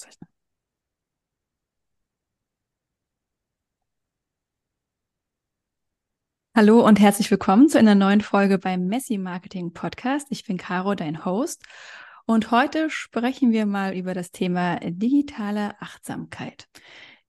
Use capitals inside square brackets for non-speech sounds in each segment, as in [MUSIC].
aufzeichnen. Hallo und herzlich willkommen zu einer neuen Folge beim Messi Marketing Podcast. Ich bin Caro, dein Host. Und heute sprechen wir mal über das Thema digitale Achtsamkeit.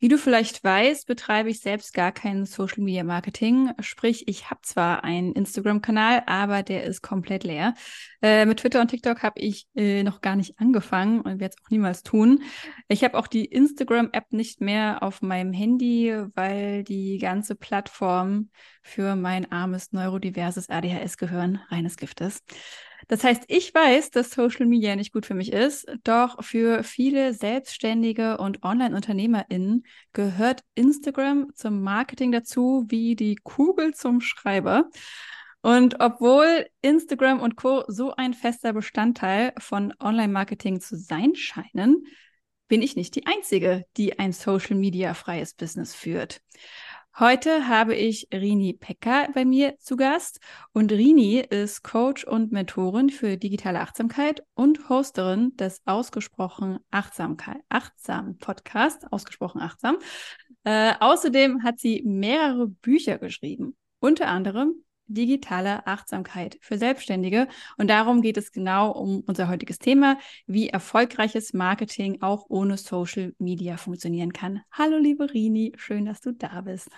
Wie du vielleicht weißt, betreibe ich selbst gar kein Social Media Marketing. Sprich, ich habe zwar einen Instagram-Kanal, aber der ist komplett leer. Äh, mit Twitter und TikTok habe ich äh, noch gar nicht angefangen und werde es auch niemals tun. Ich habe auch die Instagram-App nicht mehr auf meinem Handy, weil die ganze Plattform für mein armes neurodiverses ADHS gehören reines Gift ist. Das heißt, ich weiß, dass Social Media nicht gut für mich ist, doch für viele Selbstständige und Online-UnternehmerInnen gehört Instagram zum Marketing dazu wie die Kugel zum Schreiber. Und obwohl Instagram und Co. so ein fester Bestandteil von Online-Marketing zu sein scheinen, bin ich nicht die Einzige, die ein Social-Media-freies Business führt. Heute habe ich Rini Pekka bei mir zu Gast und Rini ist Coach und Mentorin für digitale Achtsamkeit und Hosterin des ausgesprochen Achtsamkeit, achtsam Podcast, ausgesprochen achtsam. Äh, außerdem hat sie mehrere Bücher geschrieben, unter anderem digitale Achtsamkeit für Selbstständige. Und darum geht es genau um unser heutiges Thema, wie erfolgreiches Marketing auch ohne Social Media funktionieren kann. Hallo, liebe Rini, schön, dass du da bist.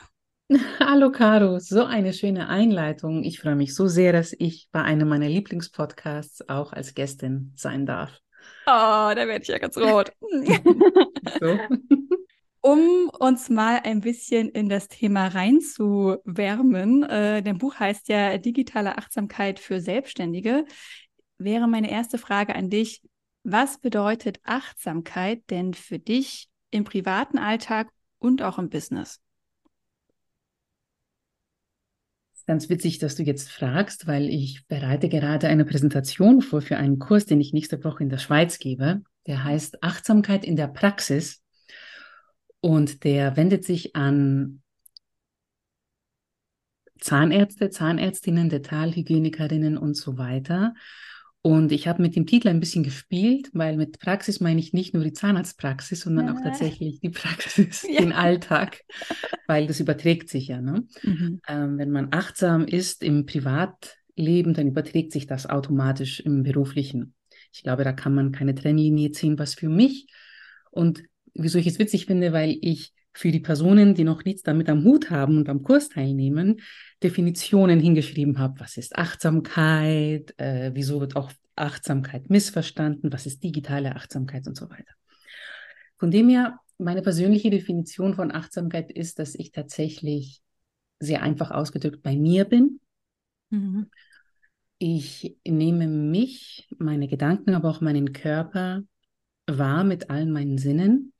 [LAUGHS] Hallo Caro, so eine schöne Einleitung. Ich freue mich so sehr, dass ich bei einem meiner Lieblingspodcasts auch als Gästin sein darf. Oh, da werde ich ja ganz rot. [LAUGHS] so [LAUGHS] um uns mal ein bisschen in das Thema reinzuwärmen. Äh, dein Buch heißt ja Digitale Achtsamkeit für Selbstständige. Wäre meine erste Frage an dich. Was bedeutet Achtsamkeit denn für dich im privaten Alltag und auch im Business? Ganz witzig, dass du jetzt fragst, weil ich bereite gerade eine Präsentation vor für einen Kurs, den ich nächste Woche in der Schweiz gebe. Der heißt Achtsamkeit in der Praxis und der wendet sich an Zahnärzte, Zahnärztinnen, Dentalhygienikerinnen und so weiter. Und ich habe mit dem Titel ein bisschen gespielt, weil mit Praxis meine ich nicht nur die Zahnarztpraxis, sondern ja. auch tatsächlich die Praxis, [LAUGHS] ja. den Alltag, weil das überträgt sich ja. Ne? Mhm. Ähm, wenn man achtsam ist im Privatleben, dann überträgt sich das automatisch im beruflichen. Ich glaube, da kann man keine Trennlinie ziehen, was für mich und wieso ich es witzig finde, weil ich für die Personen, die noch nichts damit am Hut haben und am Kurs teilnehmen, Definitionen hingeschrieben habe. Was ist Achtsamkeit? Äh, wieso wird auch Achtsamkeit missverstanden? Was ist digitale Achtsamkeit und so weiter? Von dem her, meine persönliche Definition von Achtsamkeit ist, dass ich tatsächlich sehr einfach ausgedrückt bei mir bin. Mhm. Ich nehme mich, meine Gedanken, aber auch meinen Körper wahr mit allen meinen Sinnen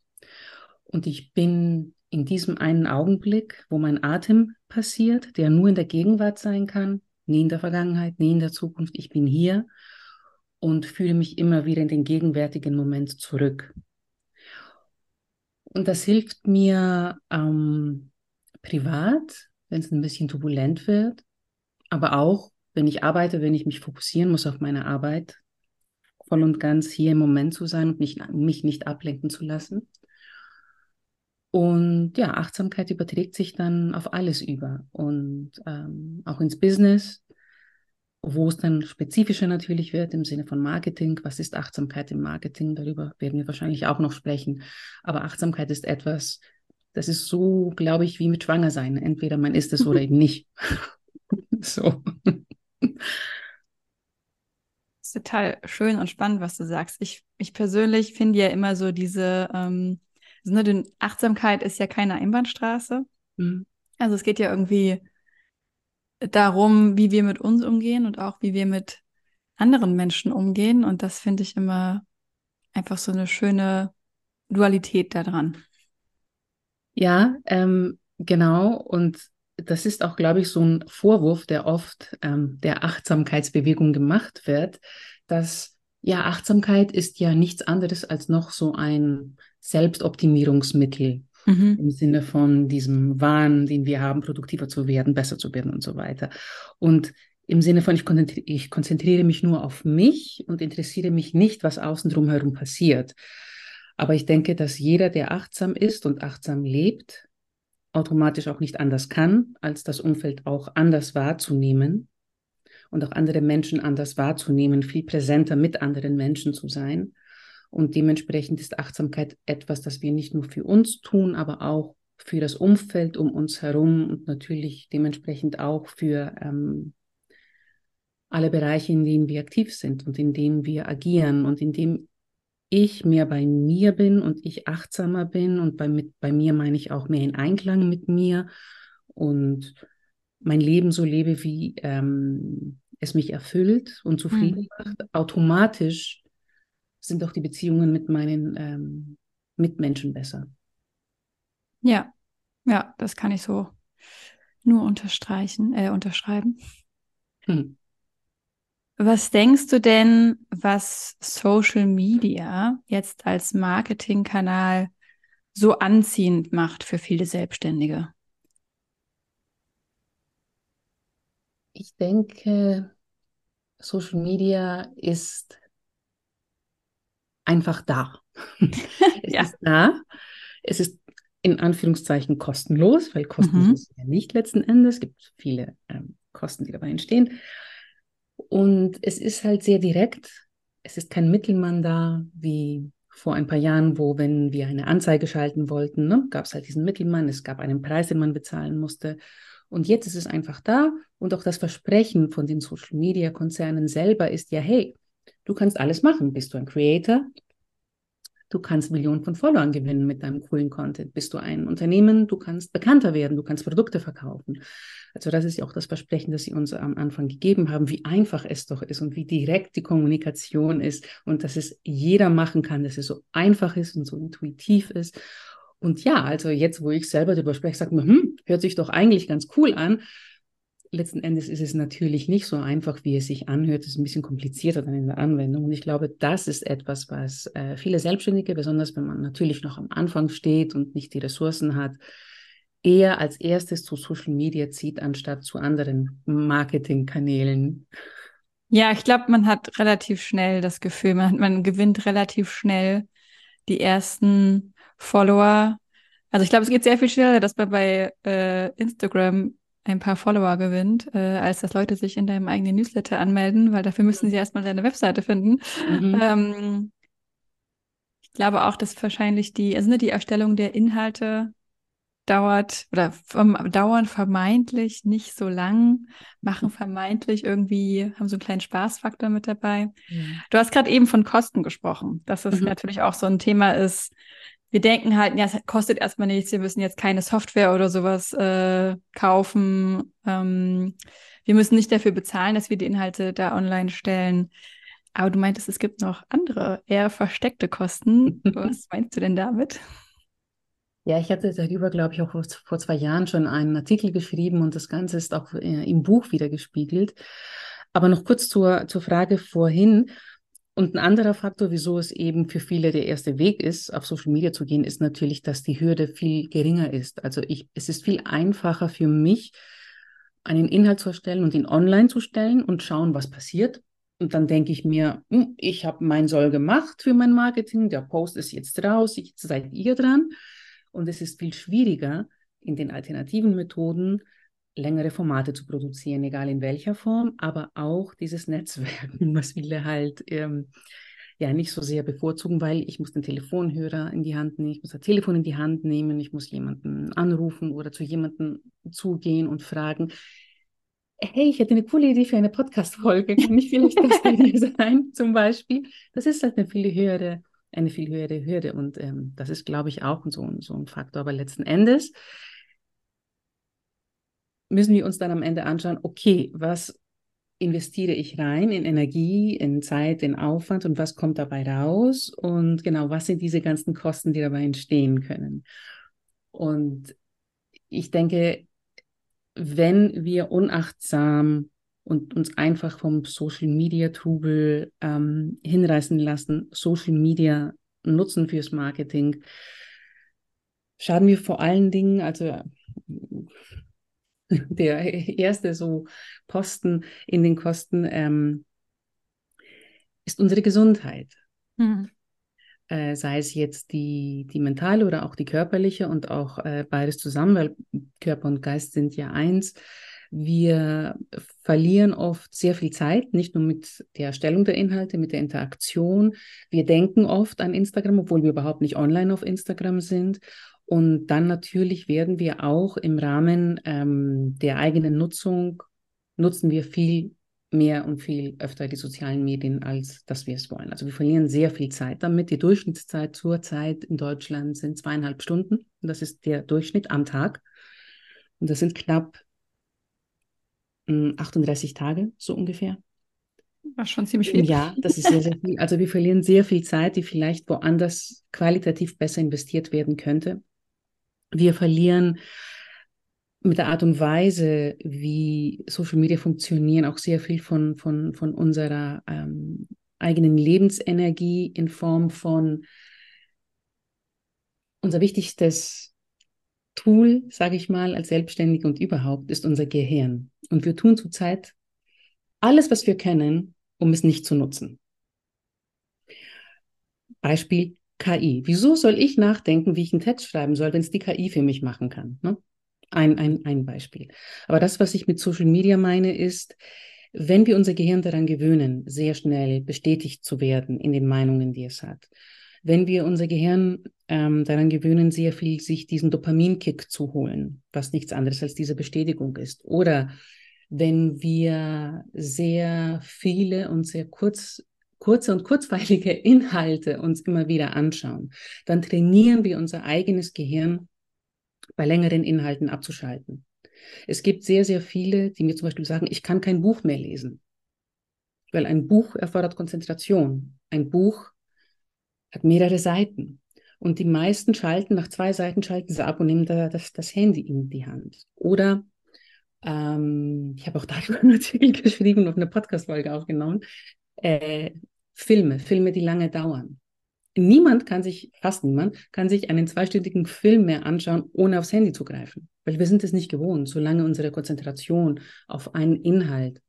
und ich bin in diesem einen Augenblick, wo mein Atem passiert, der nur in der Gegenwart sein kann, nie in der Vergangenheit, nie in der Zukunft. Ich bin hier und fühle mich immer wieder in den gegenwärtigen Moment zurück. Und das hilft mir ähm, privat, wenn es ein bisschen turbulent wird, aber auch, wenn ich arbeite, wenn ich mich fokussieren muss auf meine Arbeit, voll und ganz hier im Moment zu sein und mich, mich nicht ablenken zu lassen. Und ja, Achtsamkeit überträgt sich dann auf alles über und ähm, auch ins Business, wo es dann spezifischer natürlich wird im Sinne von Marketing. Was ist Achtsamkeit im Marketing? Darüber werden wir wahrscheinlich auch noch sprechen. Aber Achtsamkeit ist etwas, das ist so, glaube ich, wie mit Schwangersein. Entweder man ist es oder [LAUGHS] eben nicht. [LAUGHS] so. Das ist total schön und spannend, was du sagst. Ich, ich persönlich finde ja immer so diese, ähm, also, ne, denn Achtsamkeit ist ja keine Einbahnstraße. Mhm. Also es geht ja irgendwie darum, wie wir mit uns umgehen und auch wie wir mit anderen Menschen umgehen. Und das finde ich immer einfach so eine schöne Dualität daran. Ja, ähm, genau. Und das ist auch, glaube ich, so ein Vorwurf, der oft ähm, der Achtsamkeitsbewegung gemacht wird, dass ja, Achtsamkeit ist ja nichts anderes als noch so ein Selbstoptimierungsmittel mhm. im Sinne von diesem Wahn, den wir haben, produktiver zu werden, besser zu werden und so weiter. Und im Sinne von, ich konzentriere, ich konzentriere mich nur auf mich und interessiere mich nicht, was außen drumherum passiert. Aber ich denke, dass jeder, der achtsam ist und achtsam lebt, automatisch auch nicht anders kann, als das Umfeld auch anders wahrzunehmen und auch andere Menschen anders wahrzunehmen, viel präsenter mit anderen Menschen zu sein. Und dementsprechend ist Achtsamkeit etwas, das wir nicht nur für uns tun, aber auch für das Umfeld um uns herum und natürlich dementsprechend auch für ähm, alle Bereiche, in denen wir aktiv sind und in denen wir agieren und in dem ich mehr bei mir bin und ich achtsamer bin und bei, mit, bei mir meine ich auch mehr in Einklang mit mir und mein Leben so lebe, wie ähm, es mich erfüllt und zufrieden mhm. macht, automatisch sind auch die Beziehungen mit meinen ähm, Mitmenschen besser. Ja, ja, das kann ich so nur unterstreichen, äh, unterschreiben. Hm. Was denkst du denn, was Social Media jetzt als Marketingkanal so anziehend macht für viele Selbstständige? Ich denke, Social Media ist einfach da. [LAUGHS] es ja. ist da. Es ist in Anführungszeichen kostenlos, weil kostenlos mhm. ist ja nicht letzten Endes. Es gibt viele ähm, Kosten, die dabei entstehen. Und es ist halt sehr direkt. Es ist kein Mittelmann da, wie vor ein paar Jahren, wo, wenn wir eine Anzeige schalten wollten, ne, gab es halt diesen Mittelmann, es gab einen Preis, den man bezahlen musste. Und jetzt ist es einfach da. Und auch das Versprechen von den Social-Media-Konzernen selber ist ja, hey, du kannst alles machen. Bist du ein Creator? Du kannst Millionen von Followern gewinnen mit deinem coolen Content. Bist du ein Unternehmen? Du kannst bekannter werden. Du kannst Produkte verkaufen. Also das ist ja auch das Versprechen, das sie uns am Anfang gegeben haben, wie einfach es doch ist und wie direkt die Kommunikation ist und dass es jeder machen kann, dass es so einfach ist und so intuitiv ist. Und ja, also jetzt, wo ich selber darüber spreche, sagt man, hm, hört sich doch eigentlich ganz cool an letzten Endes ist es natürlich nicht so einfach, wie es sich anhört. Es ist ein bisschen komplizierter dann in der Anwendung. Und ich glaube, das ist etwas, was äh, viele Selbstständige, besonders wenn man natürlich noch am Anfang steht und nicht die Ressourcen hat, eher als erstes zu Social Media zieht, anstatt zu anderen Marketingkanälen. Ja, ich glaube, man hat relativ schnell das Gefühl, man, man gewinnt relativ schnell die ersten Follower. Also ich glaube, es geht sehr viel schneller, dass man bei äh, Instagram ein paar Follower gewinnt, äh, als dass Leute sich in deinem eigenen Newsletter anmelden, weil dafür müssen sie erstmal deine Webseite finden. Mhm. Ähm, ich glaube auch, dass wahrscheinlich die, also ne, die Erstellung der Inhalte dauert oder vom, dauern vermeintlich nicht so lang, machen vermeintlich irgendwie, haben so einen kleinen Spaßfaktor mit dabei. Mhm. Du hast gerade eben von Kosten gesprochen, dass es mhm. natürlich auch so ein Thema ist, wir denken halt, ja, es kostet erstmal nichts, wir müssen jetzt keine Software oder sowas äh, kaufen. Ähm, wir müssen nicht dafür bezahlen, dass wir die Inhalte da online stellen. Aber du meintest, es gibt noch andere, eher versteckte Kosten. [LAUGHS] Was meinst du denn damit? Ja, ich hatte darüber, glaube ich, auch vor zwei Jahren schon einen Artikel geschrieben und das Ganze ist auch äh, im Buch wieder gespiegelt. Aber noch kurz zur, zur Frage vorhin. Und ein anderer Faktor, wieso es eben für viele der erste Weg ist, auf Social Media zu gehen, ist natürlich, dass die Hürde viel geringer ist. Also ich, es ist viel einfacher für mich, einen Inhalt zu erstellen und ihn online zu stellen und schauen, was passiert. Und dann denke ich mir, hm, ich habe mein Soll gemacht für mein Marketing, der Post ist jetzt raus, jetzt seid ihr dran. Und es ist viel schwieriger, in den alternativen Methoden längere Formate zu produzieren, egal in welcher Form, aber auch dieses Netzwerken, [LAUGHS] was viele halt ähm, ja nicht so sehr bevorzugen, weil ich muss den Telefonhörer in die Hand nehmen, ich muss das Telefon in die Hand nehmen, ich muss jemanden anrufen oder zu jemandem zugehen und fragen, hey, ich hätte eine coole Idee für eine Podcast-Folge, kann ich vielleicht das bei dir [LAUGHS] sein, zum Beispiel. Das ist halt eine viel höhere, eine viel höhere Hürde und ähm, das ist, glaube ich, auch so, so ein Faktor. Aber letzten Endes müssen wir uns dann am Ende anschauen, okay, was investiere ich rein in Energie, in Zeit, in Aufwand und was kommt dabei raus? Und genau, was sind diese ganzen Kosten, die dabei entstehen können? Und ich denke, wenn wir unachtsam und uns einfach vom Social Media Trubel ähm, hinreißen lassen, Social Media nutzen fürs Marketing, schaden wir vor allen Dingen, also [LAUGHS] der erste so Posten in den Kosten ähm, ist unsere Gesundheit. Mhm. äh, sei es jetzt die, die mentale oder auch die körperliche und auch äh, beides zusammen, weil Körper und Geist sind ja eins. Wir verlieren oft sehr viel Zeit, nicht nur mit der Erstellung der Inhalte, mit der Interaktion. Wir denken oft an Instagram, obwohl wir überhaupt nicht online auf Instagram sind. Und dann natürlich werden wir auch im Rahmen ähm, der eigenen Nutzung, nutzen wir viel mehr und viel öfter die sozialen Medien, als dass wir es wollen. Also wir verlieren sehr viel Zeit damit. Die Durchschnittszeit zurzeit in Deutschland sind zweieinhalb Stunden. Das ist der Durchschnitt am Tag. Und das sind knapp 38 hm, Tage, so ungefähr. War schon ziemlich viel. Ja, das ist sehr, sehr viel. Also wir verlieren sehr viel Zeit, die vielleicht woanders qualitativ besser investiert werden könnte. Wir verlieren mit der Art und Weise, wie Social Media funktionieren, auch sehr viel von, von, von unserer ähm, eigenen Lebensenergie in Form von unser wichtigstes Tool, sage ich mal, als Selbstständige und überhaupt ist unser Gehirn. Und wir tun zurzeit alles, was wir können, um es nicht zu nutzen. Beispiel KI. Wieso soll ich nachdenken, wie ich einen Text schreiben soll, wenn es die KI für mich machen kann? Ne? Ein, ein, ein Beispiel. Aber das, was ich mit Social Media meine, ist, wenn wir unser Gehirn daran gewöhnen, sehr schnell bestätigt zu werden in den Meinungen, die es hat, wenn wir unser Gehirn ähm, daran gewöhnen, sehr viel sich diesen Dopaminkick zu holen, was nichts anderes als diese Bestätigung ist. Oder wenn wir sehr viele und sehr kurz, kurze und kurzweilige [LAUGHS] Inhalte uns immer wieder anschauen, dann trainieren wir unser eigenes Gehirn bei längeren Inhalten abzuschalten. Es gibt sehr, sehr viele, die mir zum Beispiel sagen, ich kann kein Buch mehr lesen, weil ein Buch erfordert Konzentration. Ein Buch hat mehrere Seiten. Und die meisten schalten, nach zwei Seiten schalten sie ab und nehmen da das, das Handy in die Hand. Oder ähm, ich habe auch [LAUGHS] darüber einen Artikel geschrieben und eine Podcast-Folge aufgenommen. Äh, Filme, Filme, die lange dauern. Niemand kann sich, fast niemand, kann sich einen zweistündigen Film mehr anschauen, ohne aufs Handy zu greifen. Weil wir sind es nicht gewohnt, solange unsere Konzentration auf einen Inhalt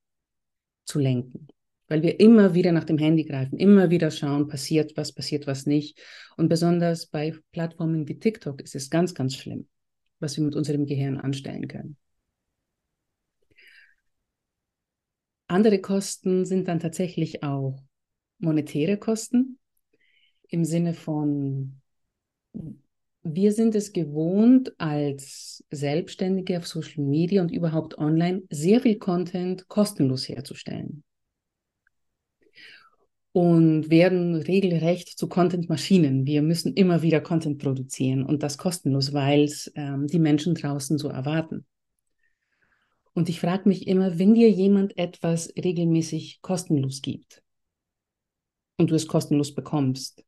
zu lenken weil wir immer wieder nach dem Handy greifen, immer wieder schauen, passiert was, passiert was nicht. Und besonders bei Plattformen wie TikTok ist es ganz, ganz schlimm, was wir mit unserem Gehirn anstellen können. Andere Kosten sind dann tatsächlich auch monetäre Kosten im Sinne von, wir sind es gewohnt, als Selbstständige auf Social Media und überhaupt online sehr viel Content kostenlos herzustellen und werden regelrecht zu Content-Maschinen. Wir müssen immer wieder Content produzieren und das kostenlos, weil es ähm, die Menschen draußen so erwarten. Und ich frage mich immer, wenn dir jemand etwas regelmäßig kostenlos gibt und du es kostenlos bekommst,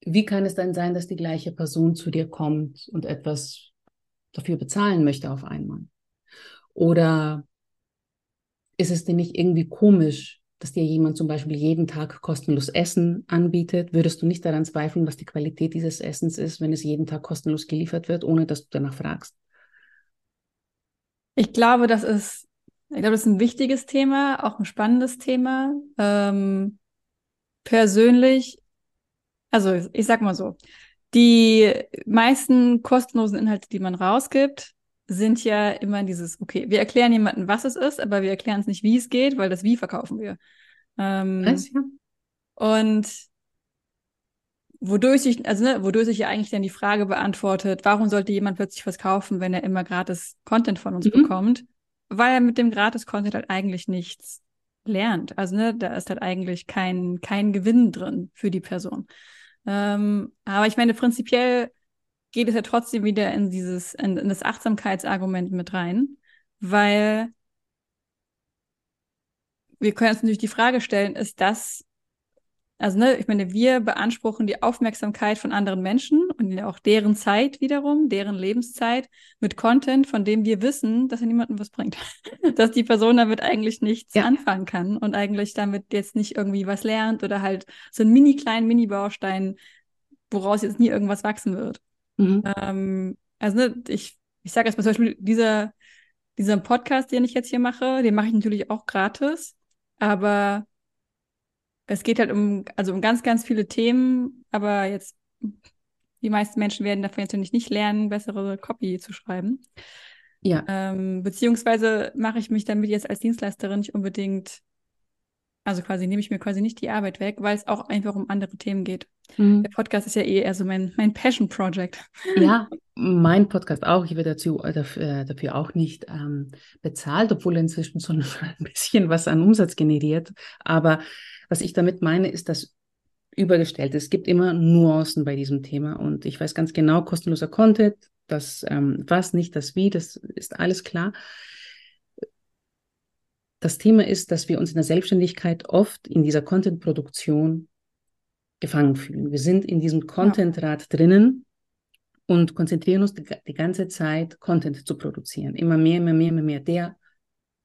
wie kann es dann sein, dass die gleiche Person zu dir kommt und etwas dafür bezahlen möchte auf einmal? Oder ist es denn nicht irgendwie komisch, dass dir jemand zum Beispiel jeden Tag kostenlos Essen anbietet? Würdest du nicht daran zweifeln, was die Qualität dieses Essens ist, wenn es jeden Tag kostenlos geliefert wird, ohne dass du danach fragst? Ich glaube, das ist, ich glaube, das ist ein wichtiges Thema, auch ein spannendes Thema. Ähm, persönlich, also ich sag mal so, die meisten kostenlosen Inhalte, die man rausgibt, sind ja immer dieses, okay, wir erklären jemandem, was es ist, aber wir erklären es nicht, wie es geht, weil das Wie verkaufen wir. Ähm, ja. Und wodurch sich, also ne, wodurch sich ja eigentlich dann die Frage beantwortet, warum sollte jemand plötzlich was kaufen, wenn er immer gratis Content von uns mhm. bekommt? Weil er mit dem gratis Content halt eigentlich nichts lernt. Also ne, da ist halt eigentlich kein, kein Gewinn drin für die Person. Ähm, aber ich meine, prinzipiell geht es ja trotzdem wieder in dieses, in, in das Achtsamkeitsargument mit rein, weil wir können uns natürlich die Frage stellen, ist das, also ne, ich meine, wir beanspruchen die Aufmerksamkeit von anderen Menschen und auch deren Zeit wiederum, deren Lebenszeit mit Content, von dem wir wissen, dass er niemandem was bringt. [LAUGHS] dass die Person damit eigentlich nichts ja. anfangen kann und eigentlich damit jetzt nicht irgendwie was lernt oder halt so einen mini kleinen Mini-Baustein, woraus jetzt nie irgendwas wachsen wird. Mhm. Ähm, also ne, ich, ich sage jetzt mal zum Beispiel, dieser, dieser Podcast, den ich jetzt hier mache, den mache ich natürlich auch gratis, aber es geht halt um, also um ganz, ganz viele Themen, aber jetzt die meisten Menschen werden davon jetzt nicht lernen, bessere Copy zu schreiben. Ja. Ähm, beziehungsweise mache ich mich damit jetzt als Dienstleisterin nicht unbedingt, also quasi nehme ich mir quasi nicht die Arbeit weg, weil es auch einfach um andere Themen geht. Mhm. Der Podcast ist ja eh eher so mein, mein Passion-Project. [LAUGHS] Ja, mein Podcast auch. Ich werde dazu, äh, dafür, äh, dafür auch nicht ähm, bezahlt, obwohl inzwischen so [LAUGHS] ein bisschen was an Umsatz generiert. Aber was ich damit meine, ist das übergestellt. Es gibt immer Nuancen bei diesem Thema und ich weiß ganz genau, kostenloser Content, das ähm, was nicht, das wie, das ist alles klar. Das Thema ist, dass wir uns in der Selbstständigkeit oft in dieser Content-Produktion gefangen fühlen. Wir sind in diesem Content-Rad ja. drinnen und konzentrieren uns die, die, ganze Zeit, Content zu produzieren. Immer mehr, immer mehr, immer mehr, der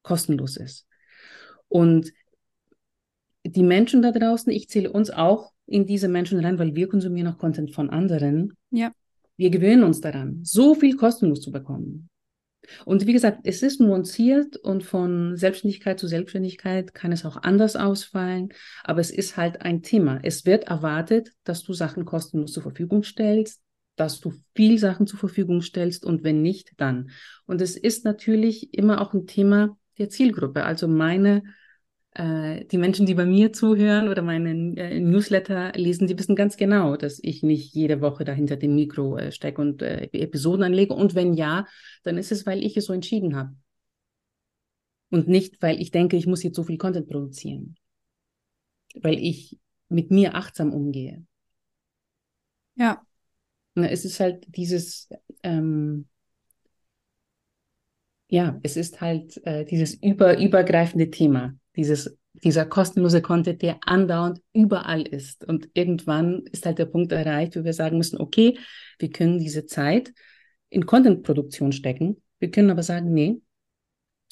kostenlos ist. Und die Menschen da draußen, ich zähle uns auch in diese Menschen rein, weil wir konsumieren auch Content von anderen. Ja. Wir gewöhnen uns daran, so viel kostenlos zu bekommen. Und wie gesagt, es ist nuanciert und von Selbstständigkeit zu Selbstständigkeit kann es auch anders ausfallen, aber es ist halt ein Thema. Es wird erwartet, dass du Sachen kostenlos zur Verfügung stellst, dass du viel Sachen zur Verfügung stellst und wenn nicht, dann. Und es ist natürlich immer auch ein Thema der Zielgruppe. Also meine äh, die Menschen, die bei mir zuhören oder meinen äh, Newsletter lesen, die wissen ganz genau, dass ich nicht jede Woche dahinter dem Mikro äh, stecke und äh, Episoden anlege. Und wenn ja, dann ist es, weil ich es so entschieden habe. Und nicht, weil ich denke, ich muss jetzt so viel Content produzieren. Weil ich mit mir achtsam umgehe. Ja. Na, es ist halt dieses, ähm, ja, es ist halt äh, dieses über, übergreifende Thema dieses, dieser kostenlose Content, der andauernd überall ist. Und irgendwann ist halt der Punkt erreicht, wo wir sagen müssen, okay, wir können diese Zeit in Content-Produktion stecken. Wir können aber sagen, nee,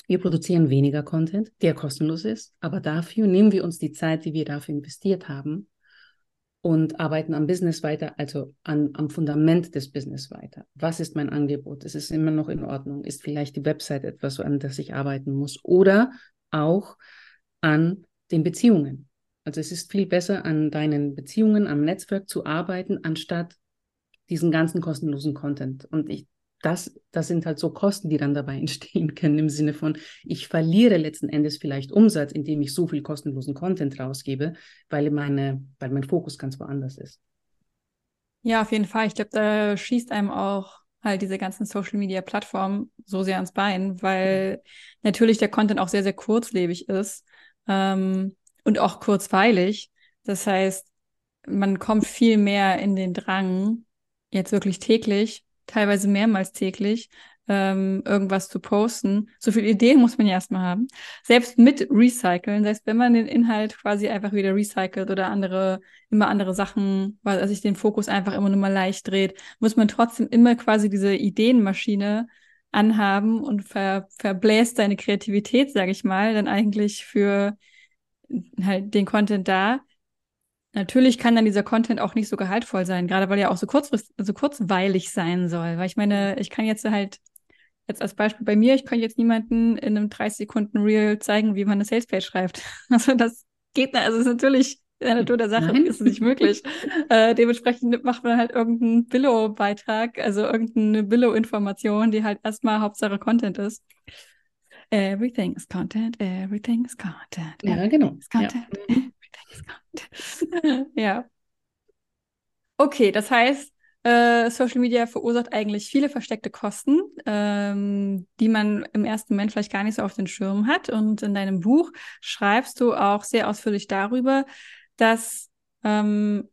wir produzieren weniger Content, der kostenlos ist, aber dafür nehmen wir uns die Zeit, die wir dafür investiert haben und arbeiten am Business weiter, also an, am Fundament des Business weiter. Was ist mein Angebot? Ist es immer noch in Ordnung? Ist vielleicht die Website etwas, an das ich arbeiten muss? Oder auch an den Beziehungen. Also es ist viel besser, an deinen Beziehungen, am Netzwerk zu arbeiten, anstatt diesen ganzen kostenlosen Content. Und ich, das, das sind halt so Kosten, die dann dabei [LAUGHS] entstehen können, im Sinne von, ich verliere letzten Endes vielleicht Umsatz, indem ich so viel kostenlosen Content rausgebe, weil meine, weil mein Fokus ganz woanders ist. Ja, auf jeden Fall. Ich glaube, da schießt einem auch halt diese ganzen Social Media Plattformen so sehr ans Bein, weil natürlich der Content auch sehr, sehr kurzlebig ist ähm, und auch kurzweilig. Das heißt, man kommt viel mehr in den Drang, jetzt wirklich täglich, teilweise mehrmals täglich, ähm, irgendwas zu posten. So viele Ideen muss man ja erstmal haben. Selbst mit Recyceln, selbst wenn man den Inhalt quasi einfach wieder recycelt oder andere, immer andere Sachen, weil sich den Fokus einfach immer nur mal leicht dreht, muss man trotzdem immer quasi diese Ideenmaschine anhaben und ver, verbläst deine Kreativität, sage ich mal, dann eigentlich für halt den Content da. Natürlich kann dann dieser Content auch nicht so gehaltvoll sein, gerade weil er auch so kurzfrist, so kurzweilig sein soll. Weil ich meine, ich kann jetzt halt, jetzt als Beispiel bei mir, ich kann jetzt niemanden in einem 30 Sekunden Reel zeigen, wie man eine Salespage schreibt. [LAUGHS] Also das geht, also es ist natürlich in der Natur der Sache Nein. ist es nicht möglich. äh, dementsprechend macht man halt irgendeinen Billo-Beitrag, also irgendeine Billo-Information, die halt erstmal Hauptsache Content ist. Everything is content, everything is content. Ja, genau. Is content, ja. Everything is content. [LAUGHS] ja. Okay, das heißt, äh, Social Media verursacht eigentlich viele versteckte Kosten, ähm, die man im ersten Moment vielleicht gar nicht so auf den Schirm hat. Und in deinem Buch schreibst du auch sehr ausführlich darüber, dass ähm,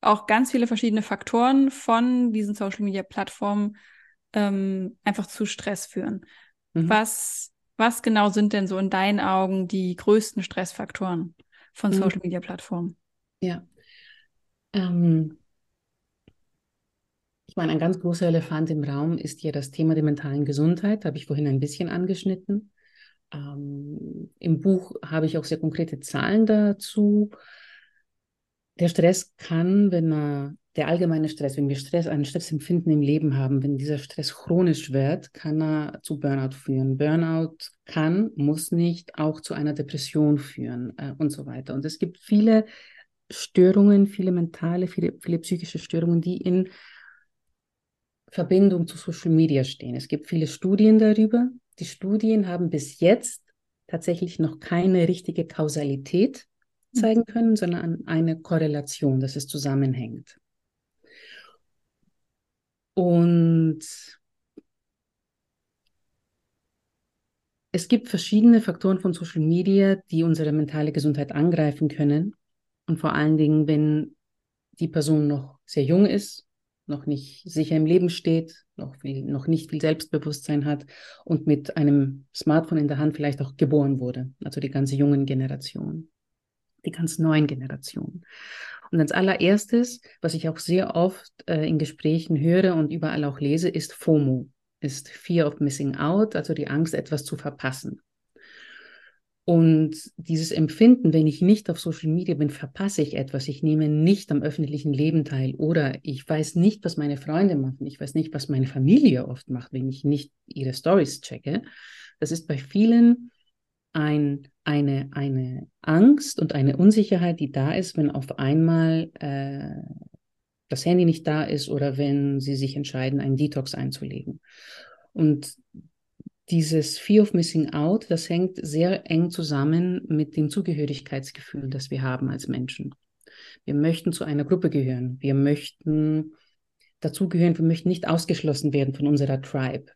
auch ganz viele verschiedene Faktoren von diesen Social Media Plattformen ähm, einfach zu Stress führen. Mhm. Was, was genau sind denn so in deinen Augen die größten Stressfaktoren von mhm. Social Media Plattformen? Ja. Ähm, ich meine, ein ganz großer Elefant im Raum ist ja das Thema der mentalen Gesundheit, habe ich vorhin ein bisschen angeschnitten. Ähm, Im Buch habe ich auch sehr konkrete Zahlen dazu. Der Stress kann, wenn er der allgemeine Stress, wenn wir Stress, einen Stressempfinden im Leben haben, wenn dieser Stress chronisch wird, kann er zu Burnout führen. Burnout kann, muss nicht auch zu einer Depression führen äh, und so weiter. Und es gibt viele Störungen, viele mentale, viele, viele psychische Störungen, die in Verbindung zu Social Media stehen. Es gibt viele Studien darüber. Die Studien haben bis jetzt tatsächlich noch keine richtige Kausalität hm. zeigen können, sondern eine Korrelation, dass es zusammenhängt. Und es gibt verschiedene Faktoren von Social Media, die unsere mentale Gesundheit angreifen können. Und vor allen Dingen, wenn die Person noch sehr jung ist, noch nicht sicher im Leben steht, noch, viel, noch nicht viel Selbstbewusstsein hat und mit einem Smartphone in der Hand vielleicht auch geboren wurde. Also die ganze jungen Generation, die ganz neuen Generationen. Und als allererstes, was ich auch sehr oft äh, in Gesprächen höre und überall auch lese, ist FOMO, ist Fear of Missing Out, also die Angst, etwas zu verpassen. Und dieses Empfinden, wenn ich nicht auf Social Media bin, verpasse ich etwas. Ich nehme nicht am öffentlichen Leben teil oder ich weiß nicht, was meine Freunde machen. Ich weiß nicht, was meine Familie oft macht, wenn ich nicht ihre Stories checke. Das ist bei vielen ein, eine, eine Angst und eine Unsicherheit, die da ist, wenn auf einmal äh, das Handy nicht da ist oder wenn sie sich entscheiden, einen Detox einzulegen. Und dieses Fear of Missing Out, das hängt sehr eng zusammen mit dem Zugehörigkeitsgefühl, das wir haben als Menschen. Wir möchten zu einer Gruppe gehören. Wir möchten dazugehören. Wir möchten nicht ausgeschlossen werden von unserer Tribe.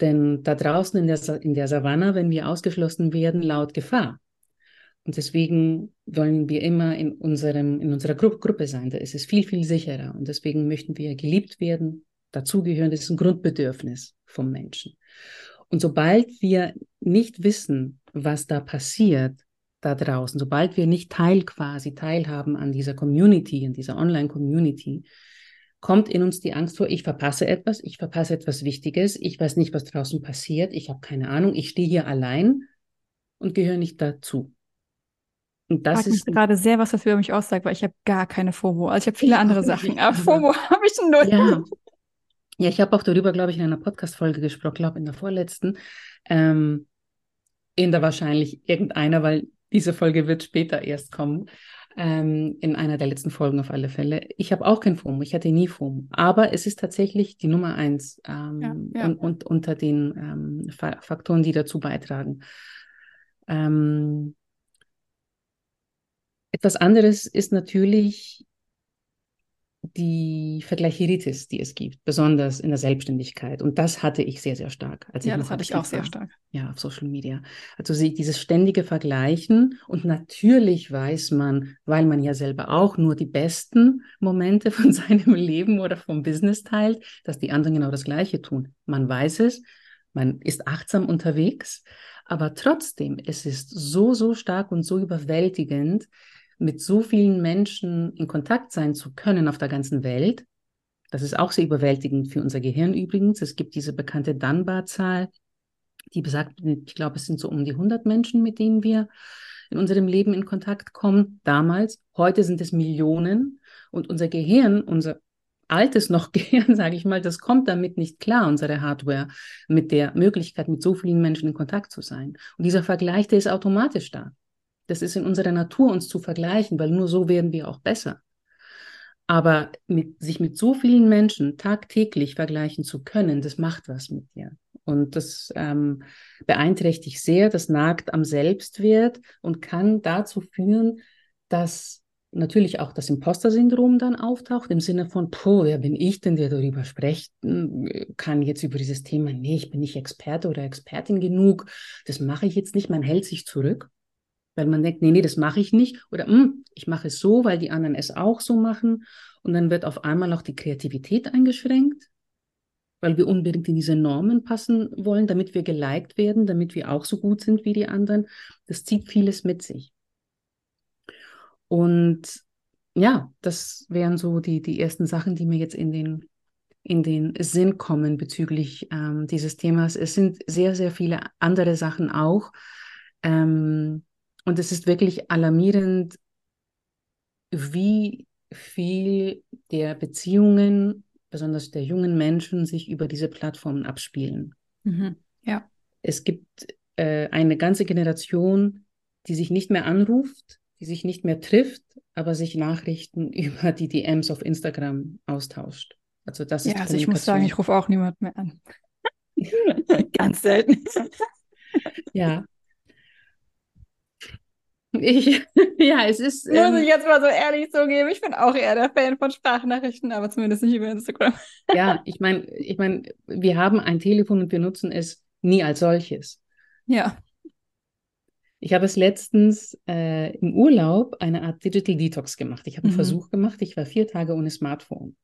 Denn da draußen in der, in der Savanne, wenn wir ausgeschlossen werden, laut Gefahr. Und deswegen wollen wir immer in, unserem, in unserer Gru Gruppe sein. Da ist es viel, viel sicherer. Und deswegen möchten wir geliebt werden, dazugehören. Das ist ein Grundbedürfnis vom Menschen. Und sobald wir nicht wissen, was da passiert da draußen, sobald wir nicht Teil quasi teilhaben an dieser Community, an dieser Online-Community, kommt in uns die Angst vor, ich verpasse etwas, ich verpasse etwas Wichtiges, ich weiß nicht, was draußen passiert, ich habe keine Ahnung, ich stehe hier allein und gehöre nicht dazu. Und das ich ist gerade sehr, was das über mich aussagt, weil ich habe gar keine FOMO. Also ich habe viele andere Sachen, aber FOMO habe ich null. Ja, ja, ich habe auch darüber, glaube ich, in einer Podcast-Folge gesprochen, glaube in der vorletzten. Ähm, in der wahrscheinlich irgendeiner, weil diese Folge wird später erst kommen. Ähm, in einer der letzten Folgen auf alle Fälle. Ich habe auch kein FOMO, ich hatte nie FOMO. Aber es ist tatsächlich die Nummer eins ähm, ja, ja. Und, und, unter den ähm, Faktoren, die dazu beitragen. Ähm, etwas anderes ist natürlich die Vergleicheritis, die es gibt, besonders in der Selbstständigkeit. Und das hatte ich sehr, sehr stark. Ja, das hatte ich auch sehr stark. Ja, auf Social Media. Also dieses ständige Vergleichen. Und natürlich weiß man, weil man ja selber auch nur die besten Momente von [LAUGHS] seinem Leben oder vom Business teilt, dass die anderen genau das Gleiche tun. Man weiß es, man ist achtsam unterwegs, aber trotzdem, es ist so, so stark und so überwältigend, mit so vielen Menschen in Kontakt sein zu können auf der ganzen Welt. Das ist auch sehr überwältigend für unser Gehirn übrigens. Es gibt diese bekannte Dunbar-Zahl, die besagt, ich glaube, es sind so um die 100 Menschen, mit denen wir in unserem Leben in Kontakt kommen. Damals, heute sind es Millionen und unser Gehirn, unser altes noch [LAUGHS] Gehirn, sage ich mal, das kommt damit nicht klar, unsere Hardware, mit der Möglichkeit, mit so vielen Menschen in Kontakt zu sein. Und dieser Vergleich, der ist automatisch da. Das ist in unserer Natur, uns zu vergleichen, weil nur so werden wir auch besser. Aber mit, sich mit so vielen Menschen tagtäglich vergleichen zu können, das macht was mit dir. Und das ähm, beeinträchtigt sehr, das nagt am Selbstwert und kann dazu führen, dass natürlich auch das Imposter-Syndrom dann auftaucht, im Sinne von, puh, wer bin ich denn, der darüber sprechen kann jetzt über dieses Thema? Nee, ich bin nicht Experte oder Expertin genug, das mache ich jetzt nicht, man hält sich zurück weil man denkt, nee, nee, das mache ich nicht. Oder hm, ich mache es so, weil die anderen es auch so machen. Und dann wird auf einmal auch die Kreativität eingeschränkt, weil wir unbedingt in diese Normen passen wollen, damit wir geliked werden, damit wir auch so gut sind wie die anderen. Das zieht vieles mit sich. Und ja, das wären so die, die ersten Sachen, die mir jetzt in den, in den Sinn kommen bezüglich ähm, dieses Themas. Es sind sehr, sehr viele andere Sachen auch. Ähm, und es ist wirklich alarmierend, wie viel der Beziehungen, besonders der jungen Menschen, sich über diese Plattformen abspielen. Mhm. Ja. Es gibt äh, eine ganze Generation, die sich nicht mehr anruft, die sich nicht mehr trifft, aber sich Nachrichten [LAUGHS] über die DMs auf Instagram austauscht. Also das ja, ist also ich muss sagen, ich rufe auch niemand mehr an. [LAUGHS] Ganz selten. ja. Ich, [LAUGHS] ja, es ist. Muss ähm, ich jetzt mal so ehrlich zugeben, ich bin auch eher der Fan von Sprachnachrichten, aber zumindest nicht über Instagram. [LAUGHS] ja, ich meine, ich mein, wir haben ein Telefon und wir nutzen es nie als solches. Ja. Ich habe es letztens äh, im Urlaub eine Art Digital Detox gemacht. Ich habe einen mhm. Versuch gemacht. Ich war vier Tage ohne Smartphone.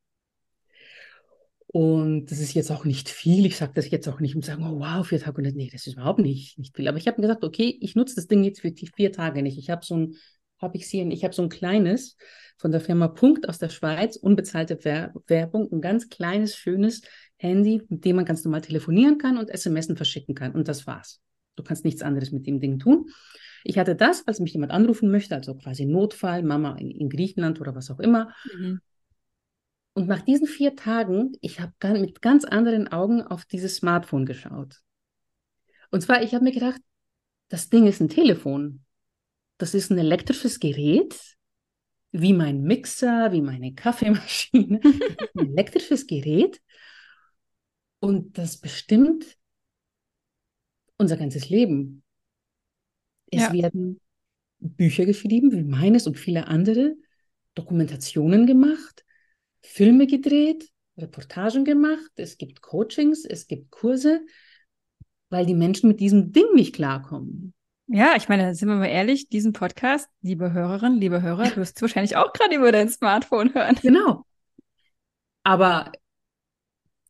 Und das ist jetzt auch nicht viel. Ich sage das jetzt auch nicht, um zu sagen, oh wow, vier Tage. Und nee, das ist überhaupt nicht, nicht viel. Aber ich habe mir gesagt, okay, ich nutze das Ding jetzt für die vier Tage nicht. Ich habe so ein, habe ich hier, ich habe so ein kleines von der Firma Punkt aus der Schweiz, unbezahlte Wer Werbung, ein ganz kleines, schönes Handy, mit dem man ganz normal telefonieren kann und SMS verschicken kann. Und das war's. Du kannst nichts anderes mit dem Ding tun. Ich hatte das, falls mich jemand anrufen möchte, also quasi Notfall, Mama in, in Griechenland oder was auch immer. Mhm. Und nach diesen vier Tagen, ich habe mit ganz anderen Augen auf dieses Smartphone geschaut. Und zwar, ich habe mir gedacht, das Ding ist ein Telefon. Das ist ein elektrisches Gerät, wie mein Mixer, wie meine [LAUGHS] Kaffeemaschine. ein elektrisches Gerät. Und das bestimmt unser ganzes Leben. Es ja. werden Bücher geschrieben, wie meines und viele andere, Dokumentationen gemacht, Filme gedreht, Reportagen gemacht, es gibt Coachings, es gibt Kurse, weil die Menschen mit diesem Ding nicht klarkommen. Ja, ich meine, sind wir mal ehrlich, diesen Podcast, liebe Hörerin, liebe Hörer, [LAUGHS] wirst du wahrscheinlich auch gerade über dein Smartphone hören. Genau. Aber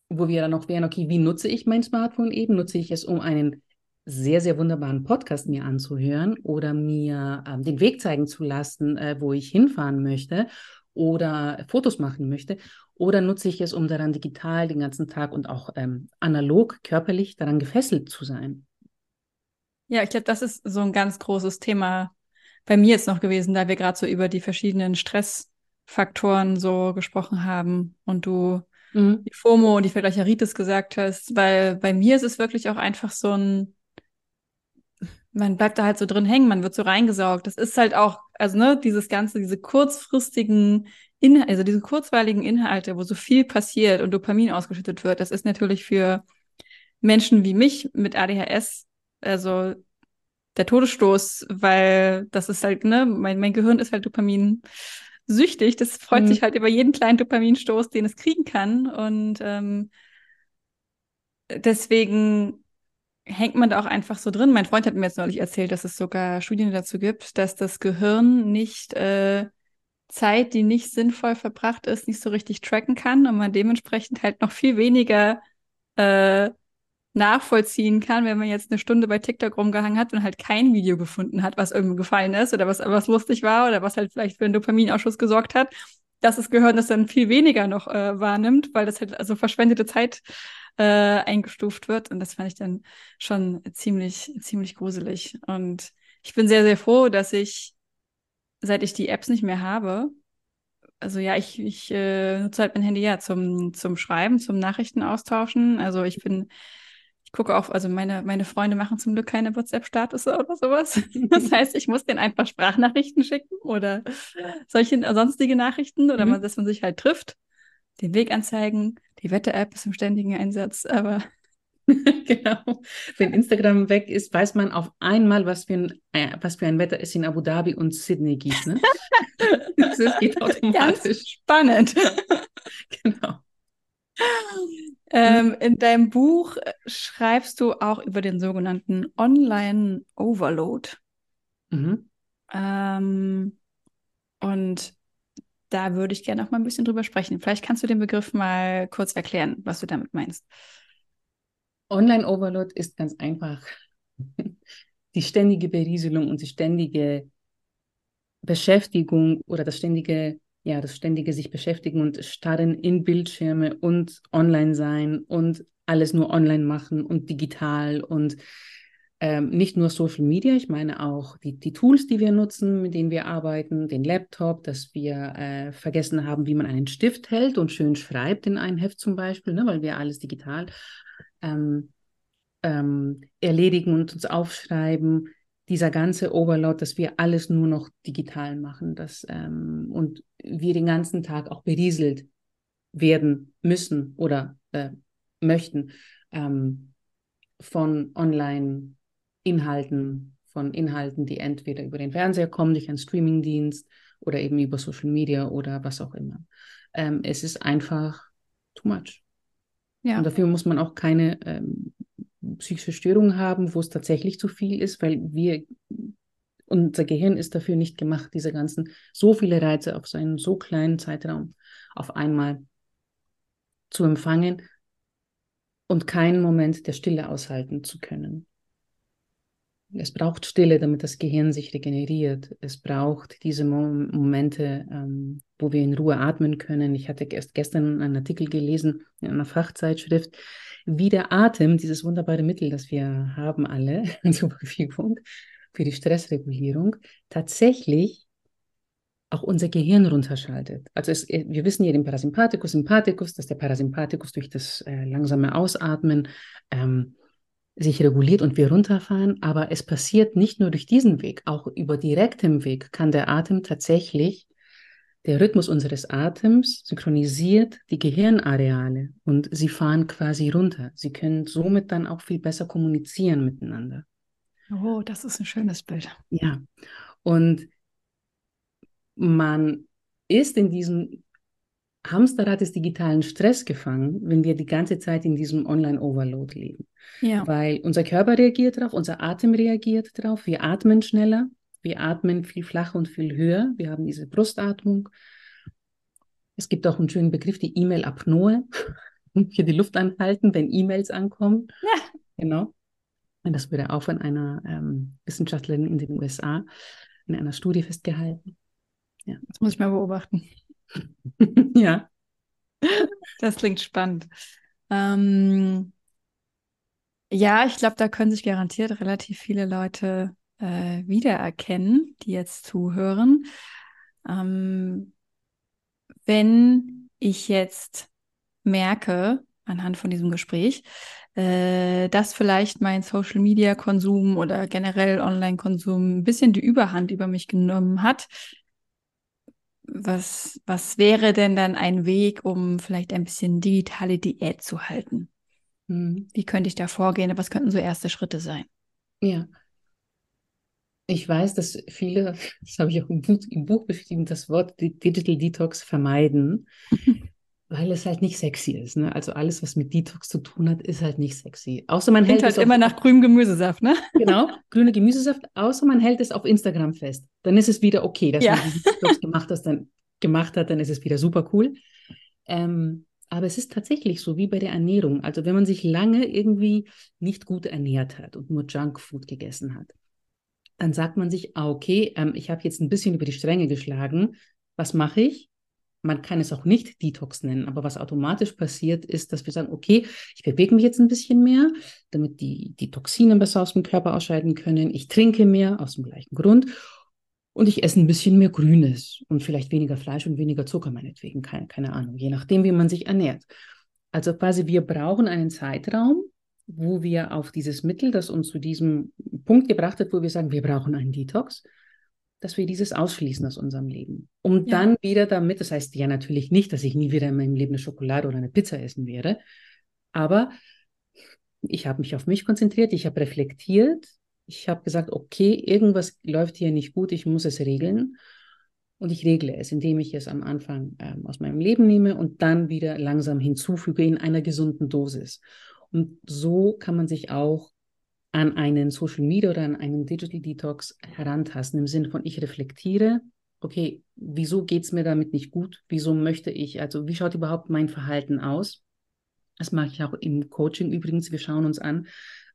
wo wir dann noch wären, okay, wie nutze ich mein Smartphone eben? Nutze ich es, um einen sehr, sehr wunderbaren Podcast mir anzuhören oder mir ähm, den Weg zeigen zu lassen, äh, wo ich hinfahren möchte oder Fotos machen möchte. Oder nutze ich es, um daran digital den ganzen Tag und auch ähm, analog, körperlich daran gefesselt zu sein? Ja, ich glaube, das ist so ein ganz großes Thema bei mir jetzt noch gewesen, da wir gerade so über die verschiedenen Stressfaktoren so gesprochen haben und du mhm. die FOMO und die Vergleicheritis gesagt hast, weil bei mir ist es wirklich auch einfach so ein man bleibt da halt so drin hängen, man wird so reingesaugt. Das ist halt auch, also ne, dieses ganze, diese kurzfristigen Inhalte, also diese kurzweiligen Inhalte, wo so viel passiert und Dopamin ausgeschüttet wird, das ist natürlich für Menschen wie mich mit ADHS, also der Todesstoß, weil das ist halt, ne, mein, mein Gehirn ist halt Dopamin süchtig. Das freut mhm. sich halt über jeden kleinen Dopaminstoß, den es kriegen kann. Und ähm, deswegen hängt man da auch einfach so drin. Mein Freund hat mir jetzt neulich erzählt, dass es sogar Studien dazu gibt, dass das Gehirn nicht äh, Zeit, die nicht sinnvoll verbracht ist, nicht so richtig tracken kann und man dementsprechend halt noch viel weniger äh, nachvollziehen kann, wenn man jetzt eine Stunde bei TikTok rumgehangen hat und halt kein Video gefunden hat, was irgendwie gefallen ist oder was, was lustig war oder was halt vielleicht für einen Dopaminausschuss gesorgt hat, dass das Gehirn das dann viel weniger noch äh, wahrnimmt, weil das halt also verschwendete Zeit äh, eingestuft wird. Und das fand ich dann schon ziemlich, ziemlich gruselig. Und ich bin sehr, sehr froh, dass ich, seit ich die Apps nicht mehr habe, also ja, ich, ich äh, nutze halt mein Handy ja zum, zum Schreiben, zum Nachrichten austauschen. Also ich bin, ich gucke auch, also meine, meine Freunde machen zum Glück keine WhatsApp-Status oder sowas. [LAUGHS] Das heißt, ich muss denen einfach Sprachnachrichten schicken oder solche sonstige Nachrichten oder mhm. mal, dass man sich halt trifft, den Weg anzeigen, die Wetter-App ist im ständigen Einsatz, aber. [LAUGHS] genau. Wenn Instagram weg ist, weiß man auf einmal, was für ein, äh, was für ein Wetter es in Abu Dhabi und Sydney gibt. Ne? [LAUGHS] das geht automatisch. Ganz spannend. [LAUGHS] genau. Ähm, in deinem Buch schreibst du auch über den sogenannten Online Overload. Mhm. Ähm, und da würde ich gerne noch mal ein bisschen drüber sprechen. Vielleicht kannst du den Begriff mal kurz erklären, was du damit meinst. Online Overload ist ganz einfach [LAUGHS] die ständige Berieselung und die ständige Beschäftigung oder das ständige, ja, das ständige sich beschäftigen und starren in Bildschirme und online sein und alles nur online machen und digital und Ähm, nicht nur Social Media, ich meine auch die, die Tools, die wir nutzen, mit denen wir arbeiten, den Laptop, dass wir äh, vergessen haben, wie man einen Stift hält und schön schreibt in ein Heft zum Beispiel, ne, weil wir alles digital ähm, ähm, erledigen und uns aufschreiben. Dieser ganze Overload, dass wir alles nur noch digital machen dass, ähm, und wir den ganzen Tag auch berieselt werden müssen oder äh, möchten ähm, von Online- Inhalten, von Inhalten, die entweder über den Fernseher kommen, durch einen Streamingdienst oder eben über Social Media oder was auch immer. Ähm, es ist einfach too much. Ja. Und dafür muss man auch keine ähm, psychische Störung haben, wo es tatsächlich zu viel ist, weil wir, unser Gehirn ist dafür nicht gemacht, diese ganzen, so viele Reize auf so einen so kleinen Zeitraum auf einmal zu empfangen und keinen Moment der Stille aushalten zu können. Es braucht Stille, damit das Gehirn sich regeneriert. Es braucht diese Mom Momente, ähm, wo wir in Ruhe atmen können. Ich hatte erst gestern einen Artikel gelesen in einer Fachzeitschrift, wie der Atem, dieses wunderbare Mittel, das wir haben alle [LAUGHS] zur Verfügung für die Stressregulierung, tatsächlich auch unser Gehirn runterschaltet. Also es, wir wissen ja den Parasympathikus, Sympathikus, dass der Parasympathikus durch das äh, langsame Ausatmen ähm, sich reguliert und wir runterfahren, aber es passiert nicht nur durch diesen Weg, auch über direktem Weg kann der Atem tatsächlich, der Rhythmus unseres Atems synchronisiert die Gehirnareale und sie fahren quasi runter. Sie können somit dann auch viel besser kommunizieren miteinander. Oh, das ist ein schönes Bild. Ja, und man ist in diesem Hamsterrad des digitalen Stress gefangen, wenn wir die ganze Zeit in diesem Online-Overload leben. Ja. Weil unser Körper reagiert darauf, unser Atem reagiert darauf, wir atmen schneller, wir atmen viel flacher und viel höher, wir haben diese Brustatmung. Es gibt auch einen schönen Begriff, die E-Mail-Apnoe, [LAUGHS] hier die Luft anhalten, wenn E-Mails ankommen. Ja. Genau. Und das wurde auch von einer ähm, Wissenschaftlerin in den USA in einer Studie festgehalten. Ja. Das muss ich mal beobachten. [LAUGHS] ja. Das klingt spannend. Ähm, ja, ich glaube, da können sich garantiert relativ viele Leute äh, wiedererkennen, die jetzt zuhören. Ähm, wenn ich jetzt merke, anhand von diesem Gespräch, äh, dass vielleicht mein Social-Media-Konsum oder generell Online-Konsum ein bisschen die Überhand über mich genommen hat, was, was wäre denn dann ein Weg, um vielleicht ein bisschen digitale Diät zu halten? Hm. Wie könnte ich da vorgehen? Was könnten so erste Schritte sein? Ja. Ich weiß, dass viele, [LAUGHS] das habe ich auch im Buch, im Buch beschrieben, das Wort Digital Detox vermeiden, [LAUGHS] weil es halt nicht sexy ist. Ne? Also alles, was mit Detox zu tun hat, ist halt nicht sexy. Außer man hält halt es immer nach grünem Gemüsesaft, ne? Genau, [LAUGHS] grüner Gemüsesaft, außer man hält es auf Instagram fest. Dann ist es wieder okay, dass ja. man Detox gemacht, hat, dann, gemacht hat, dann ist es wieder super cool. Ähm, aber es ist tatsächlich so wie bei der Ernährung. Also wenn man sich lange irgendwie nicht gut ernährt hat und nur Junkfood gegessen hat, dann sagt man sich, ah, okay, ähm, ich habe jetzt ein bisschen über die Stränge geschlagen. Was mache ich? Man kann es auch nicht Detox nennen, aber was automatisch passiert, ist, dass wir sagen, okay, ich bewege mich jetzt ein bisschen mehr, damit die, die Toxine besser aus dem Körper ausscheiden können. Ich trinke mehr aus dem gleichen Grund und ich esse ein bisschen mehr Grünes und vielleicht weniger Fleisch und weniger Zucker meinetwegen, keine, keine Ahnung, je nachdem, wie man sich ernährt. Also quasi, wir brauchen einen Zeitraum, wo wir auf dieses Mittel, das uns zu diesem Punkt gebracht hat, wo wir sagen, wir brauchen einen Detox, dass wir dieses ausschließen aus unserem Leben. Um ja. dann wieder damit, das heißt ja natürlich nicht, dass ich nie wieder in meinem Leben eine Schokolade oder eine Pizza essen werde, aber ich habe mich auf mich konzentriert, ich habe reflektiert, ich habe gesagt, okay, irgendwas läuft hier nicht gut, ich muss es regeln. Und ich regle es, indem ich es am Anfang ähm, aus meinem Leben nehme und dann wieder langsam hinzufüge in einer gesunden Dosis. Und so kann man sich auch an einen Social Media oder an einen Digital Detox herantasten, im Sinne von ich reflektiere, okay, wieso geht es mir damit nicht gut? Wieso möchte ich, also wie schaut überhaupt mein Verhalten aus? Das mache ich auch im Coaching übrigens. Wir schauen uns an,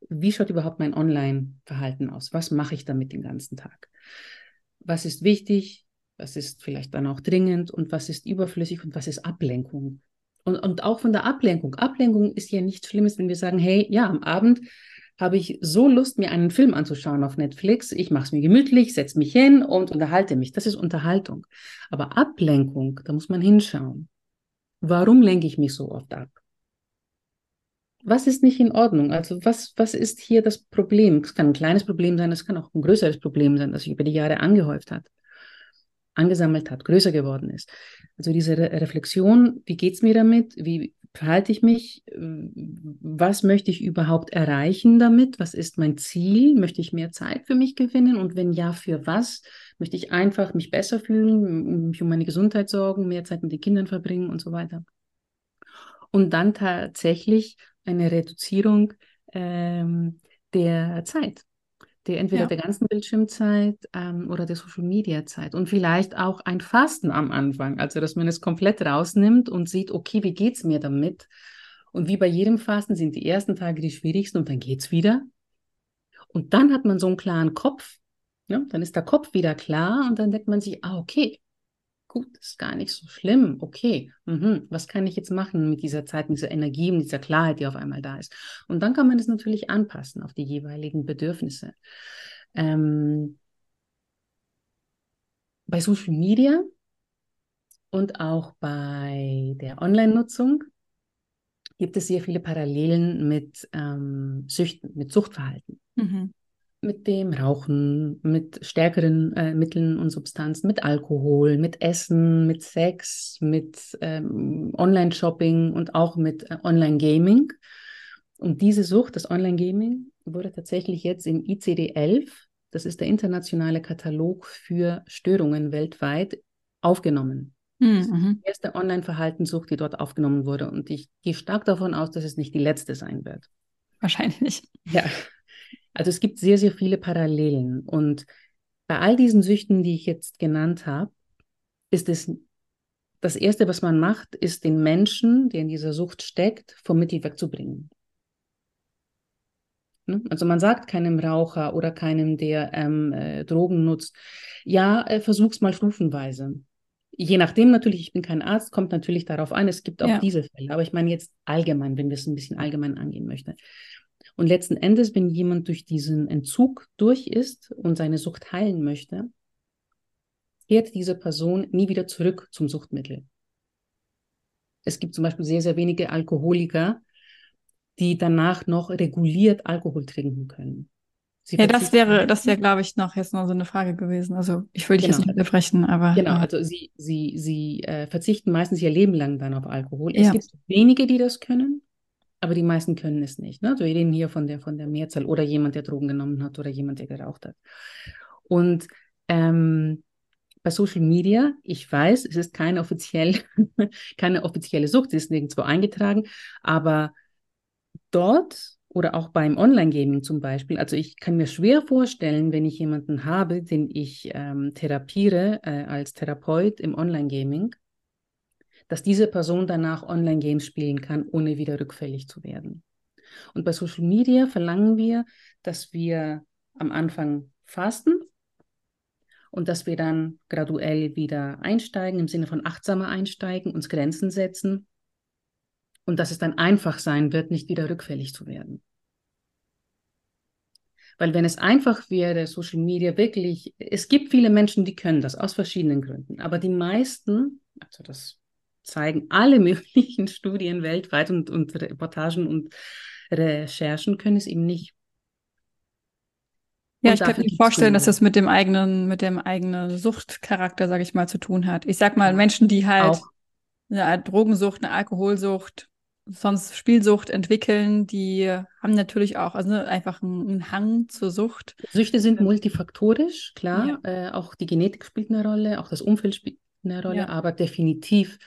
wie schaut überhaupt mein Online-Verhalten aus? Was mache ich damit den ganzen Tag? Was ist wichtig? Was ist vielleicht dann auch dringend? Und was ist überflüssig? Und was ist Ablenkung? Und, und auch von der Ablenkung. Ablenkung ist ja nichts Schlimmes, wenn wir sagen, hey, ja, am Abend habe ich so Lust, mir einen Film anzuschauen auf Netflix. Ich mache es mir gemütlich, setze mich hin und unterhalte mich. Das ist Unterhaltung. Aber Ablenkung, da muss man hinschauen. Warum lenke ich mich so oft ab? Was ist nicht in Ordnung? Also was, was ist hier das Problem? Es kann ein kleines Problem sein, es kann auch ein größeres Problem sein, das sich über die Jahre angehäuft hat, angesammelt hat, größer geworden ist. Also diese Re Reflexion, wie geht es mir damit? Wie verhalte ich mich? Was möchte ich überhaupt erreichen damit? Was ist mein Ziel? Möchte ich mehr Zeit für mich gewinnen? Und wenn ja, für was? Möchte ich einfach mich besser fühlen, mich um meine Gesundheit sorgen, mehr Zeit mit den Kindern verbringen und so weiter? Und dann tatsächlich eine Reduzierung ähm, der Zeit der entweder ja. der ganzen Bildschirmzeit ähm, oder der Social Media Zeit und vielleicht auch ein Fasten am Anfang, also dass man es komplett rausnimmt und sieht, okay, wie geht es mir damit? Und wie bei jedem Fasten sind die ersten Tage die schwierigsten und dann geht es wieder. Und dann hat man so einen klaren Kopf, ja? dann ist der Kopf wieder klar und dann denkt man sich, ah, okay, gut, ist gar nicht so schlimm. Okay, mhm. was kann ich jetzt machen mit dieser Zeit, mit dieser Energie, mit dieser Klarheit, die auf einmal da ist? Und dann kann man das natürlich anpassen auf die jeweiligen Bedürfnisse. Ähm, bei Social Media und auch bei der Online-Nutzung gibt es sehr viele Parallelen mit ähm, Süchten, mit Suchtverhalten. Mhm mit dem Rauchen, mit stärkeren äh, Mitteln und Substanzen, mit Alkohol, mit Essen, mit Sex, mit ähm, Online-Shopping und auch mit äh, Online-Gaming. Und diese Sucht, das Online-Gaming, wurde tatsächlich jetzt im ICD-11, das ist der internationale Katalog für Störungen weltweit, aufgenommen. Hm, mhm. Das ist die erste Online-Verhaltenssucht, die dort aufgenommen wurde. Und ich gehe stark davon aus, dass es nicht die letzte sein wird. Wahrscheinlich. Ja, also es gibt sehr, sehr viele Parallelen. Und bei all diesen Süchten, die ich jetzt genannt habe, ist es das Erste, was man macht, ist den Menschen, der in dieser Sucht steckt, vom Mittel wegzubringen. Ne? Also man sagt keinem Raucher oder keinem, der ähm, äh, Drogen nutzt, ja, äh, versuch's mal stufenweise. Je nachdem natürlich, ich bin kein Arzt, kommt natürlich darauf an, es gibt auch ja. diese Fälle. Aber ich meine jetzt allgemein, wenn wir es ein bisschen allgemein angehen möchten. Und letzten Endes, wenn jemand durch diesen Entzug durch ist und seine Sucht heilen möchte, kehrt diese Person nie wieder zurück zum Suchtmittel. Es gibt zum Beispiel sehr, sehr wenige Alkoholiker, die danach noch reguliert Alkohol trinken können. Sie ja, das wäre, das wäre, glaube ich, noch jetzt noch so eine Frage gewesen. Also ich will dich genau. jetzt nicht unterbrechen, aber. Genau, äh, also sie, sie, sie äh, verzichten meistens ihr Leben lang dann auf Alkohol. Es ja. gibt wenige, die das können aber die meisten können es nicht. Ne? wir reden hier von der, von der Mehrzahl oder jemand, der Drogen genommen hat oder jemand, der geraucht hat. Und ähm, bei Social Media, ich weiß, es ist keine, offiziell, [LAUGHS] keine offizielle Sucht, sie ist nirgendwo eingetragen, aber dort oder auch beim Online-Gaming zum Beispiel, also ich kann mir schwer vorstellen, wenn ich jemanden habe, den ich ähm, therapiere äh, als Therapeut im Online-Gaming, dass diese Person danach Online-Games spielen kann, ohne wieder rückfällig zu werden. Und bei Social Media verlangen wir, dass wir am Anfang fasten und dass wir dann graduell wieder einsteigen, im Sinne von achtsamer einsteigen, uns Grenzen setzen und dass es dann einfach sein wird, nicht wieder rückfällig zu werden. Weil wenn es einfach wäre, Social Media wirklich, es gibt viele Menschen, die können das aus verschiedenen Gründen, aber die meisten, also das zeigen alle möglichen [LAUGHS] Studien weltweit und, und Reportagen und Recherchen können es eben nicht. Ja, und ich kann mir vorstellen, dass das mit dem eigenen, mit dem eigenen Suchtcharakter, sage ich mal, zu tun hat. Ich sag mal, Menschen, die halt Auch. eine Drogensucht, eine Alkoholsucht, sonst Spielsucht entwickeln, die haben natürlich auch also einfach einen, einen Hang zur Sucht. Süchte sind multifaktorisch, klar. Ja. Äh, auch die Genetik spielt eine Rolle, auch das Umfeld spielt eine Rolle, ja. aber definitiv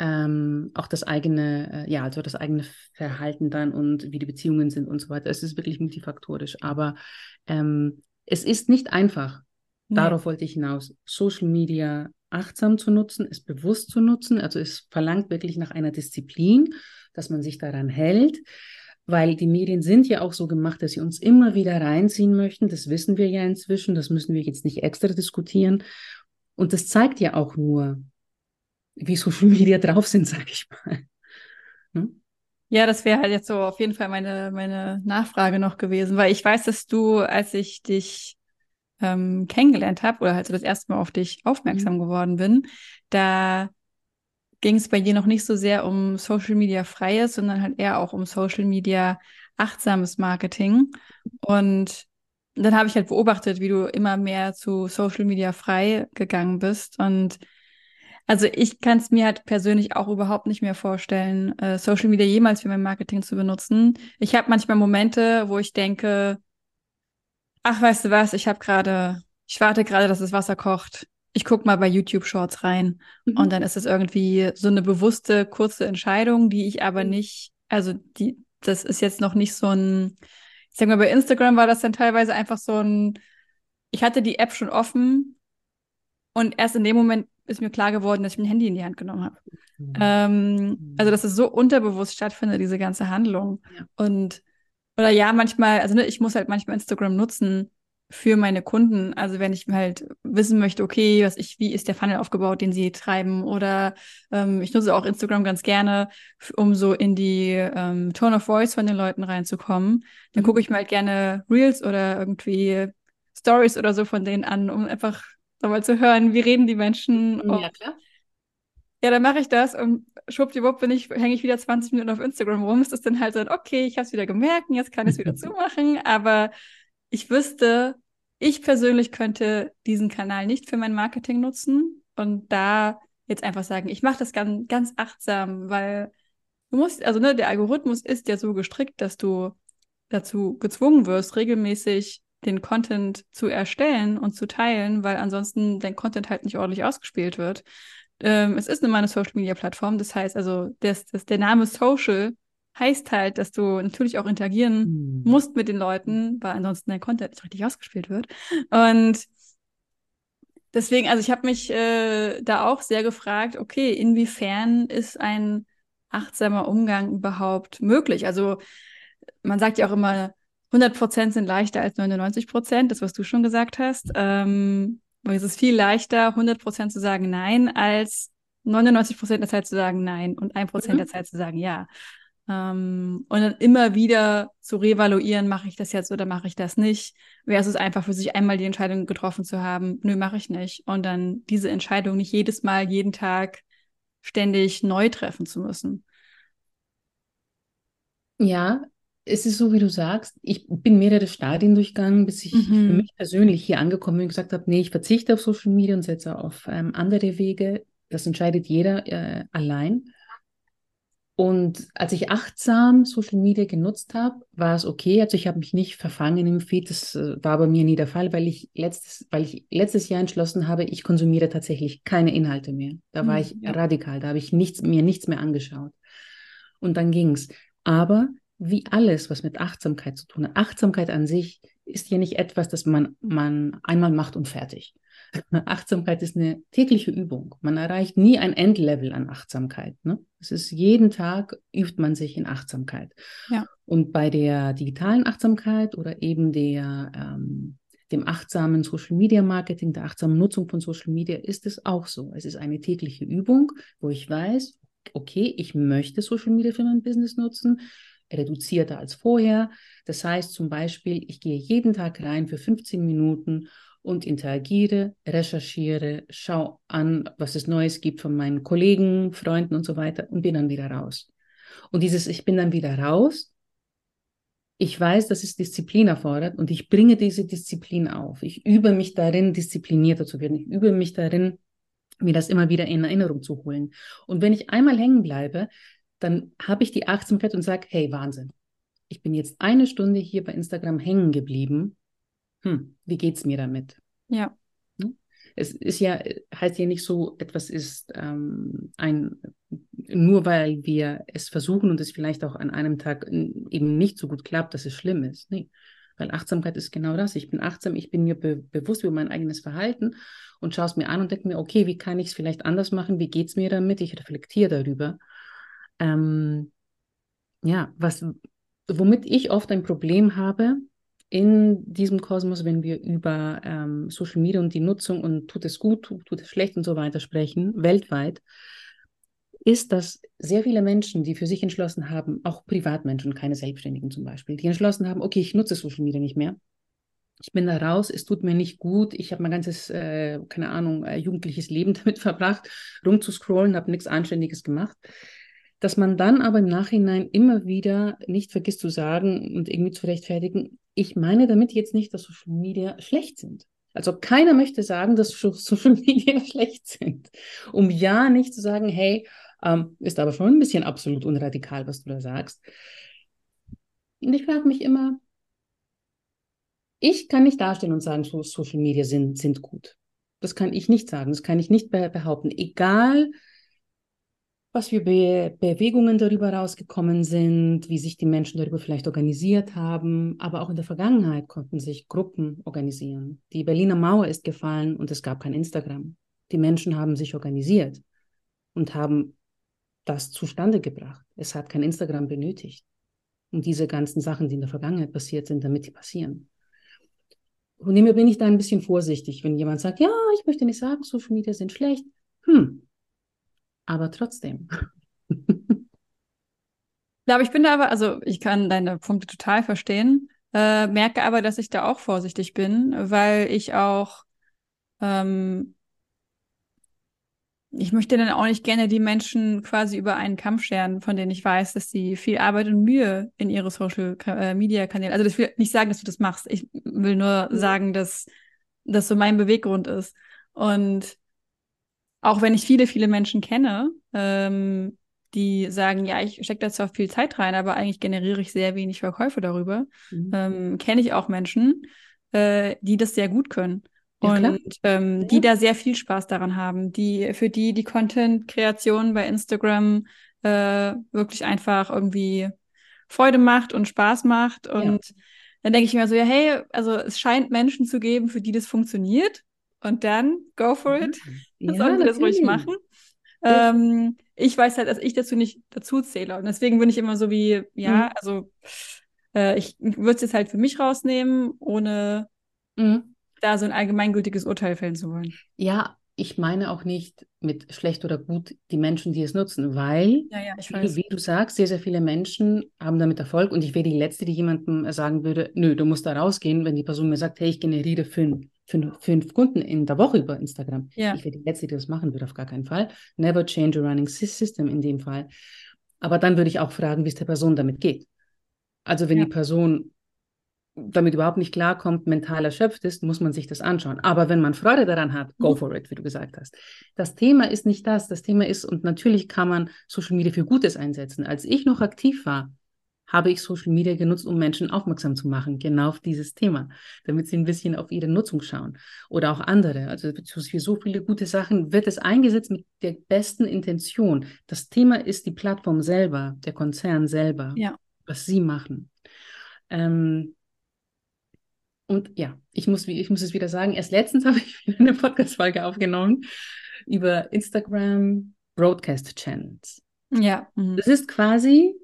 ähm, auch das eigene, äh, ja, also das eigene Verhalten dann und wie die Beziehungen sind und so weiter. Es ist wirklich multifaktorisch, aber ähm, es ist nicht einfach. Nee. Darauf wollte ich hinaus. Social Media achtsam zu nutzen, es bewusst zu nutzen. Also es verlangt wirklich nach einer Disziplin, dass man sich daran hält, weil die Medien sind ja auch so gemacht, dass sie uns immer wieder reinziehen möchten. Das wissen wir ja inzwischen, das müssen wir jetzt nicht extra diskutieren. Und das zeigt ja auch nur, wie Social Media drauf sind, sage ich mal. Hm? Ja, das wäre halt jetzt so auf jeden Fall meine, meine Nachfrage noch gewesen, weil ich weiß, dass du, als ich dich ähm, kennengelernt habe oder halt so das erste Mal auf dich aufmerksam mhm. geworden bin, da ging es bei dir noch nicht so sehr um Social Media Freies, sondern halt eher auch um Social Media achtsames Marketing. Und dann habe ich halt beobachtet, wie du immer mehr zu Social Media frei gegangen bist. Und also ich kann es mir halt persönlich auch überhaupt nicht mehr vorstellen, äh, Social Media jemals für mein Marketing zu benutzen. Ich habe manchmal Momente, wo ich denke, ach, weißt du was, ich habe gerade, ich warte gerade, dass das Wasser kocht. Ich guck mal bei YouTube Shorts rein. Mhm. Und dann ist es irgendwie so eine bewusste, kurze Entscheidung, die ich aber mhm. nicht, also die, das ist jetzt noch nicht so ein, ich sag mal, bei Instagram war das dann teilweise einfach so ein, ich hatte die App schon offen und erst in dem Moment ist mir klar geworden, dass ich mein Handy in die Hand genommen habe. Mhm. Ähm, mhm. also, dass es so unterbewusst stattfindet, diese ganze Handlung. Ja. Und, oder ja, manchmal, also ne, ich muss halt manchmal Instagram nutzen, für meine Kunden. Also wenn ich halt wissen möchte, okay, was ich, wie ist der Funnel aufgebaut, den sie treiben, oder ähm, ich nutze auch Instagram ganz gerne, um so in die ähm, Tone of Voice von den Leuten reinzukommen. Dann mhm. gucke ich mir halt gerne Reels oder irgendwie Stories oder so von denen an, um einfach mal zu hören, wie reden die Menschen. Ja, klar. Ja, dann mache ich das und schwuppdiwupp bin ich, hänge ich wieder 20 Minuten auf Instagram rum. Ist das dann halt so, okay, ich habe es wieder gemerkt, jetzt kann ich es wieder [LAUGHS] zumachen, aber ich wüsste, ich persönlich könnte diesen Kanal nicht für mein Marketing nutzen und da jetzt einfach sagen, ich mache das ganz, ganz achtsam, weil du musst, also ne, der Algorithmus ist ja so gestrickt, dass du dazu gezwungen wirst, regelmäßig den Content zu erstellen und zu teilen, weil ansonsten dein Content halt nicht ordentlich ausgespielt wird. Ähm, es ist nun mal eine Social Media Plattform, das heißt also, das, das, der Name Social heißt halt, dass du natürlich auch interagieren mhm. musst mit den Leuten, weil ansonsten dein Content nicht richtig ausgespielt wird. Und deswegen, also ich habe mich äh, da auch sehr gefragt, okay, inwiefern ist ein achtsamer Umgang überhaupt möglich? Also man sagt ja auch immer, 100 Prozent sind leichter als 99 Prozent, das was du schon gesagt hast. Ähm, es ist viel leichter, 100 Prozent zu sagen Nein, als 99 Prozent der Zeit zu sagen Nein und 1 Prozent mhm. der Zeit zu sagen Ja. Ähm, und dann immer wieder zu revaluieren, mache ich das jetzt oder mache ich das nicht, versus einfach für sich einmal die Entscheidung getroffen zu haben, nö, mache ich nicht. Und dann diese Entscheidung nicht jedes Mal, jeden Tag ständig neu treffen zu müssen. Ja, es ist so, wie du sagst, ich bin mehrere Stadien durchgegangen, bis ich mhm. für mich persönlich hier angekommen bin und gesagt habe, nee, ich verzichte auf Social Media und setze auf ähm, andere Wege. Das entscheidet jeder äh, allein. Und als ich achtsam Social Media genutzt habe, war es okay. Also ich habe mich nicht verfangen im Feed. Das äh, war bei mir nie der Fall, weil ich letztes, weil ich letztes Jahr entschlossen habe, ich konsumiere tatsächlich keine Inhalte mehr. Da war hm, ich ja. radikal. Da habe ich nichts, mir nichts mehr angeschaut. Und dann ging es. Aber wie alles, was mit Achtsamkeit zu tun hat, Achtsamkeit an sich ist ja nicht etwas, das man, man einmal macht und fertig. Achtsamkeit ist eine tägliche Übung. Man erreicht nie ein Endlevel an Achtsamkeit. Ne? Es ist jeden Tag übt man sich in Achtsamkeit. Ja. Und bei der digitalen Achtsamkeit oder eben der, ähm, dem achtsamen Social Media Marketing, der achtsamen Nutzung von Social Media ist es auch so. Es ist eine tägliche Übung, wo ich weiß, okay, ich möchte Social Media für mein Business nutzen reduzierter als vorher. Das heißt zum Beispiel, ich gehe jeden Tag rein für 15 Minuten und interagiere, recherchiere, schaue an, was es Neues gibt von meinen Kollegen, Freunden und so weiter und bin dann wieder raus. Und dieses Ich bin dann wieder raus, ich weiß, dass es Disziplin erfordert und ich bringe diese Disziplin auf. Ich übe mich darin, disziplinierter zu werden. Ich übe mich darin, mir das immer wieder in Erinnerung zu holen. Und wenn ich einmal hängen bleibe, dann habe ich die Achtsamkeit und sage, hey, Wahnsinn. Ich bin jetzt eine Stunde hier bei Instagram hängen geblieben hm, wie es mir damit? Ja. Ne? Es ist ja, heißt ja nicht so, etwas ist ähm, ein, nur weil wir es versuchen und es vielleicht auch an einem Tag eben nicht so gut klappt, dass es schlimm ist. Nee. Weil Achtsamkeit ist genau das. Ich bin achtsam, ich bin mir be bewusst über mein eigenes Verhalten und schaue es mir an und denke mir, okay, wie kann ich es vielleicht anders machen? Wie geht es mir damit? Ich reflektiere darüber. Ähm, ja, was, womit ich oft ein Problem habe, in diesem Kosmos, wenn wir über ähm, Social Media und die Nutzung und tut es gut, tut, es schlecht und so weiter sprechen, weltweit, ist, dass sehr viele Menschen, die für sich entschlossen haben, auch Privatmenschen, keine Selbstständigen zum Beispiel, die entschlossen haben, okay, ich nutze Social Media nicht mehr. Ich bin da raus, es tut mir nicht gut. Ich habe mein ganzes, äh, keine Ahnung, äh, jugendliches Leben [LAUGHS] damit verbracht, rumzuscrollen, habe nichts Anständiges gemacht. Dass man dann aber im Nachhinein immer wieder nicht vergisst zu sagen und irgendwie zu rechtfertigen, ich meine damit jetzt nicht, dass Social Media schlecht sind. Also keiner möchte sagen, dass [LAUGHS] Social Media schlecht sind. Um ja nicht zu sagen, hey, ähm, ist aber schon ein bisschen absolut unradikal, was du da sagst. Und ich frage mich immer, ich kann nicht dastehen und sagen, Social Media sind, sind gut. Das kann ich nicht sagen, das kann ich nicht behaupten. Egal, was für Be Bewegungen darüber rausgekommen sind, wie sich die Menschen darüber vielleicht organisiert haben. Aber auch in der Vergangenheit konnten sich Gruppen organisieren. Die Berliner Mauer ist gefallen und es gab kein Instagram. Die Menschen haben sich organisiert und haben das zustande gebracht. Es hat kein Instagram benötigt. Und diese ganzen Sachen, die in der Vergangenheit passiert sind, damit die passieren. Von dem bin ich da ein bisschen vorsichtig, wenn jemand sagt, ja, ich möchte nicht sagen, Social Media sind schlecht. Hm. Aber trotzdem. [LAUGHS] Ja, aber ich bin da aber, also ich kann deine Punkte total verstehen, äh, merke aber, dass ich da auch vorsichtig bin, weil ich auch ähm, ich möchte dann auch nicht gerne die Menschen quasi über einen Kampf scheren, von denen ich weiß, dass sie viel Arbeit und Mühe in ihre Social äh, Media Kanäle. Also das will nicht sagen, dass du das machst. Ich will nur sagen, dass das so mein Beweggrund ist. Und auch wenn ich viele, viele Menschen kenne, ähm, die sagen, ja, ich stecke da zwar viel Zeit rein, aber eigentlich generiere ich sehr wenig Verkäufe darüber, mhm. ähm, kenne ich auch Menschen, äh, die das sehr gut können. Ja, und ähm, ja. die da sehr viel Spaß daran haben, die für die die Content-Kreation bei Instagram äh, wirklich einfach irgendwie Freude macht und Spaß macht. Und ja. dann denke ich mir so, ja, hey, also es scheint Menschen zu geben, für die das funktioniert. Und dann go for it. Ja, Sollen sie das ruhig machen. Ähm, ich weiß halt, dass ich dazu nicht dazu zähle. Und deswegen bin ich immer so wie, ja, mhm. also äh, ich würde es jetzt halt für mich rausnehmen, ohne mhm da so ein allgemeingültiges Urteil fällen zu wollen. Ja, ich meine auch nicht mit schlecht oder gut die Menschen, die es nutzen, weil, ja, ja, wie, wie, du sagst, sehr, sehr viele Menschen haben damit Erfolg und ich wäre die Letzte, die jemandem sagen würde, nö, du musst da rausgehen, wenn die Person mir sagt, hey, ich generiere fünf, fünf, fünf Kunden in der Woche über Instagram. Ja. Ich wäre die Letzte, die das machen würde, auf gar keinen Fall. Never change a running system in dem Fall. Aber dann würde ich auch fragen, wie es der Person damit geht. Also wenn ja. die Person damit überhaupt nicht klarkommt, mental erschöpft ist, muss man sich das anschauen. Aber wenn man Freude daran hat, go mhm. for it, wie du gesagt hast. Das Thema ist nicht das. Das Thema ist, und natürlich kann man Social Media für Gutes einsetzen. Als ich noch aktiv war, habe ich Social Media genutzt, um Menschen aufmerksam zu machen, genau auf dieses Thema, damit sie ein bisschen auf ihre Nutzung schauen. Oder auch andere. Also für so viele gute Sachen wird es eingesetzt mit der besten Intention. Das Thema ist die Plattform selber, der Konzern selber, ja. was sie machen. Ähm, und ja, ich muss, ich muss es wieder sagen, erst letztens [LAUGHS] habe ich wieder eine Podcast-Folge aufgenommen über Instagram Broadcast Channels. Ja. Mhm. Das ist quasi,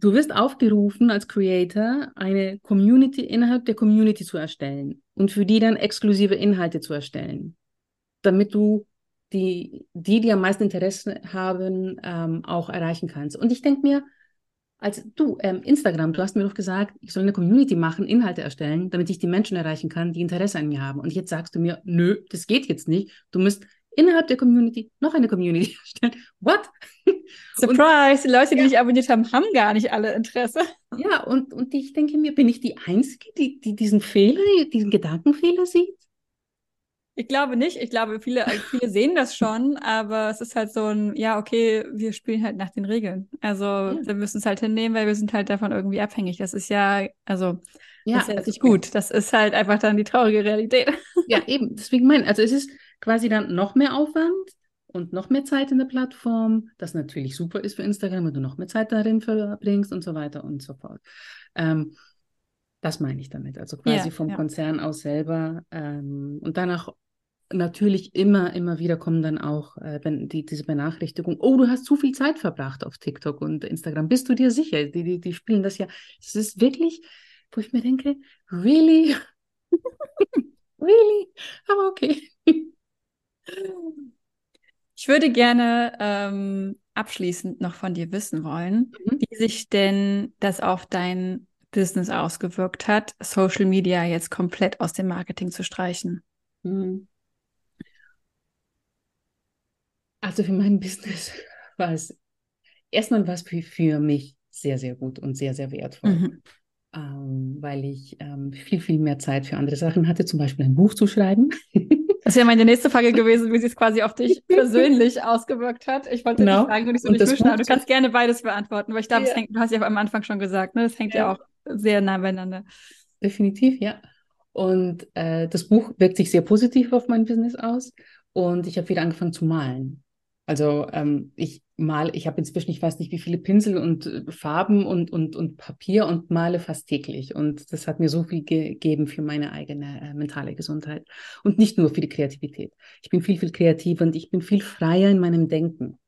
du wirst aufgerufen als Creator, eine Community innerhalb der Community zu erstellen und für die dann exklusive Inhalte zu erstellen, damit du die, die, die am meisten Interesse haben, ähm, auch erreichen kannst. Und ich denke mir, als du, ähm, Instagram, du hast mir doch gesagt, ich soll eine Community machen, Inhalte erstellen, damit ich die Menschen erreichen kann, die Interesse an mir haben. Und jetzt sagst du mir, nö, das geht jetzt nicht. Du musst innerhalb der Community noch eine Community [LAUGHS] erstellen. What? Surprise, und, die Leute, die ja. abonniert haben, haben gar nicht alle Interesse. Ja, und, und ich denke mir, bin ich die Einzige, die, die diesen Fehler, diesen Gedankenfehler sieht? Ich glaube nicht. Ich glaube, viele, viele sehen das schon, aber es ist halt so ein, ja, okay, wir spielen halt nach den Regeln. Also ja. wir müssen es halt hinnehmen, weil wir sind halt davon irgendwie abhängig. Das ist ja, also ja, das ist ja also, nicht gut. Das ist halt einfach dann die traurige Realität. Ja, eben. Deswegen meine also es ist quasi dann noch mehr Aufwand und noch mehr Zeit in der Plattform, das natürlich super ist für Instagram, wenn du noch mehr Zeit darin verbringst und so weiter und so fort. Ähm, das meine ich damit. Also quasi ja, vom ja. Konzern aus selber ähm, und danach natürlich immer, immer wieder kommen dann auch äh, wenn die, diese Benachrichtigung, oh, du hast zu viel Zeit verbracht auf TikTok und Instagram. Bist du dir sicher? Die, die, die spielen das ja. Es ist wirklich, wo ich mir denke, really? [LAUGHS] really? Aber okay. Ich würde gerne ähm, abschließend noch von dir wissen wollen, mhm. wie sich denn das auf dein Business ausgewirkt hat, Social Media jetzt komplett aus dem Marketing zu streichen. Mhm. Also für mein [LAUGHS] Business war es erstmal was für, für mich sehr, sehr gut und sehr, sehr wertvoll. Mhm. Ähm, weil ich ähm, viel, viel mehr Zeit für andere Sachen hatte, zum Beispiel ein Buch zu schreiben. [LAUGHS] Das wäre meine nächste Frage gewesen, wie sie es quasi auf dich [LAUGHS] persönlich ausgewirkt hat. Ich wollte genau. dich fragen und nicht so nicht mischen, aber du kannst gerne beides beantworten, weil ich glaube, ja. du hast ja am Anfang schon gesagt, ne? das hängt ja. ja auch sehr nah beieinander. Definitiv, ja. Und äh, das Buch wirkt sich sehr positiv auf mein Business aus und ich habe wieder angefangen zu malen. Also ähm, ich mal, ich habe inzwischen, ich weiß nicht, wie viele Pinsel und äh, Farben und, und, und Papier und male fast täglich. Und das hat mir so viel gegeben für meine eigene äh, mentale Gesundheit. Und nicht nur für die Kreativität. Ich bin viel, viel kreativer und ich bin viel freier in meinem Denken.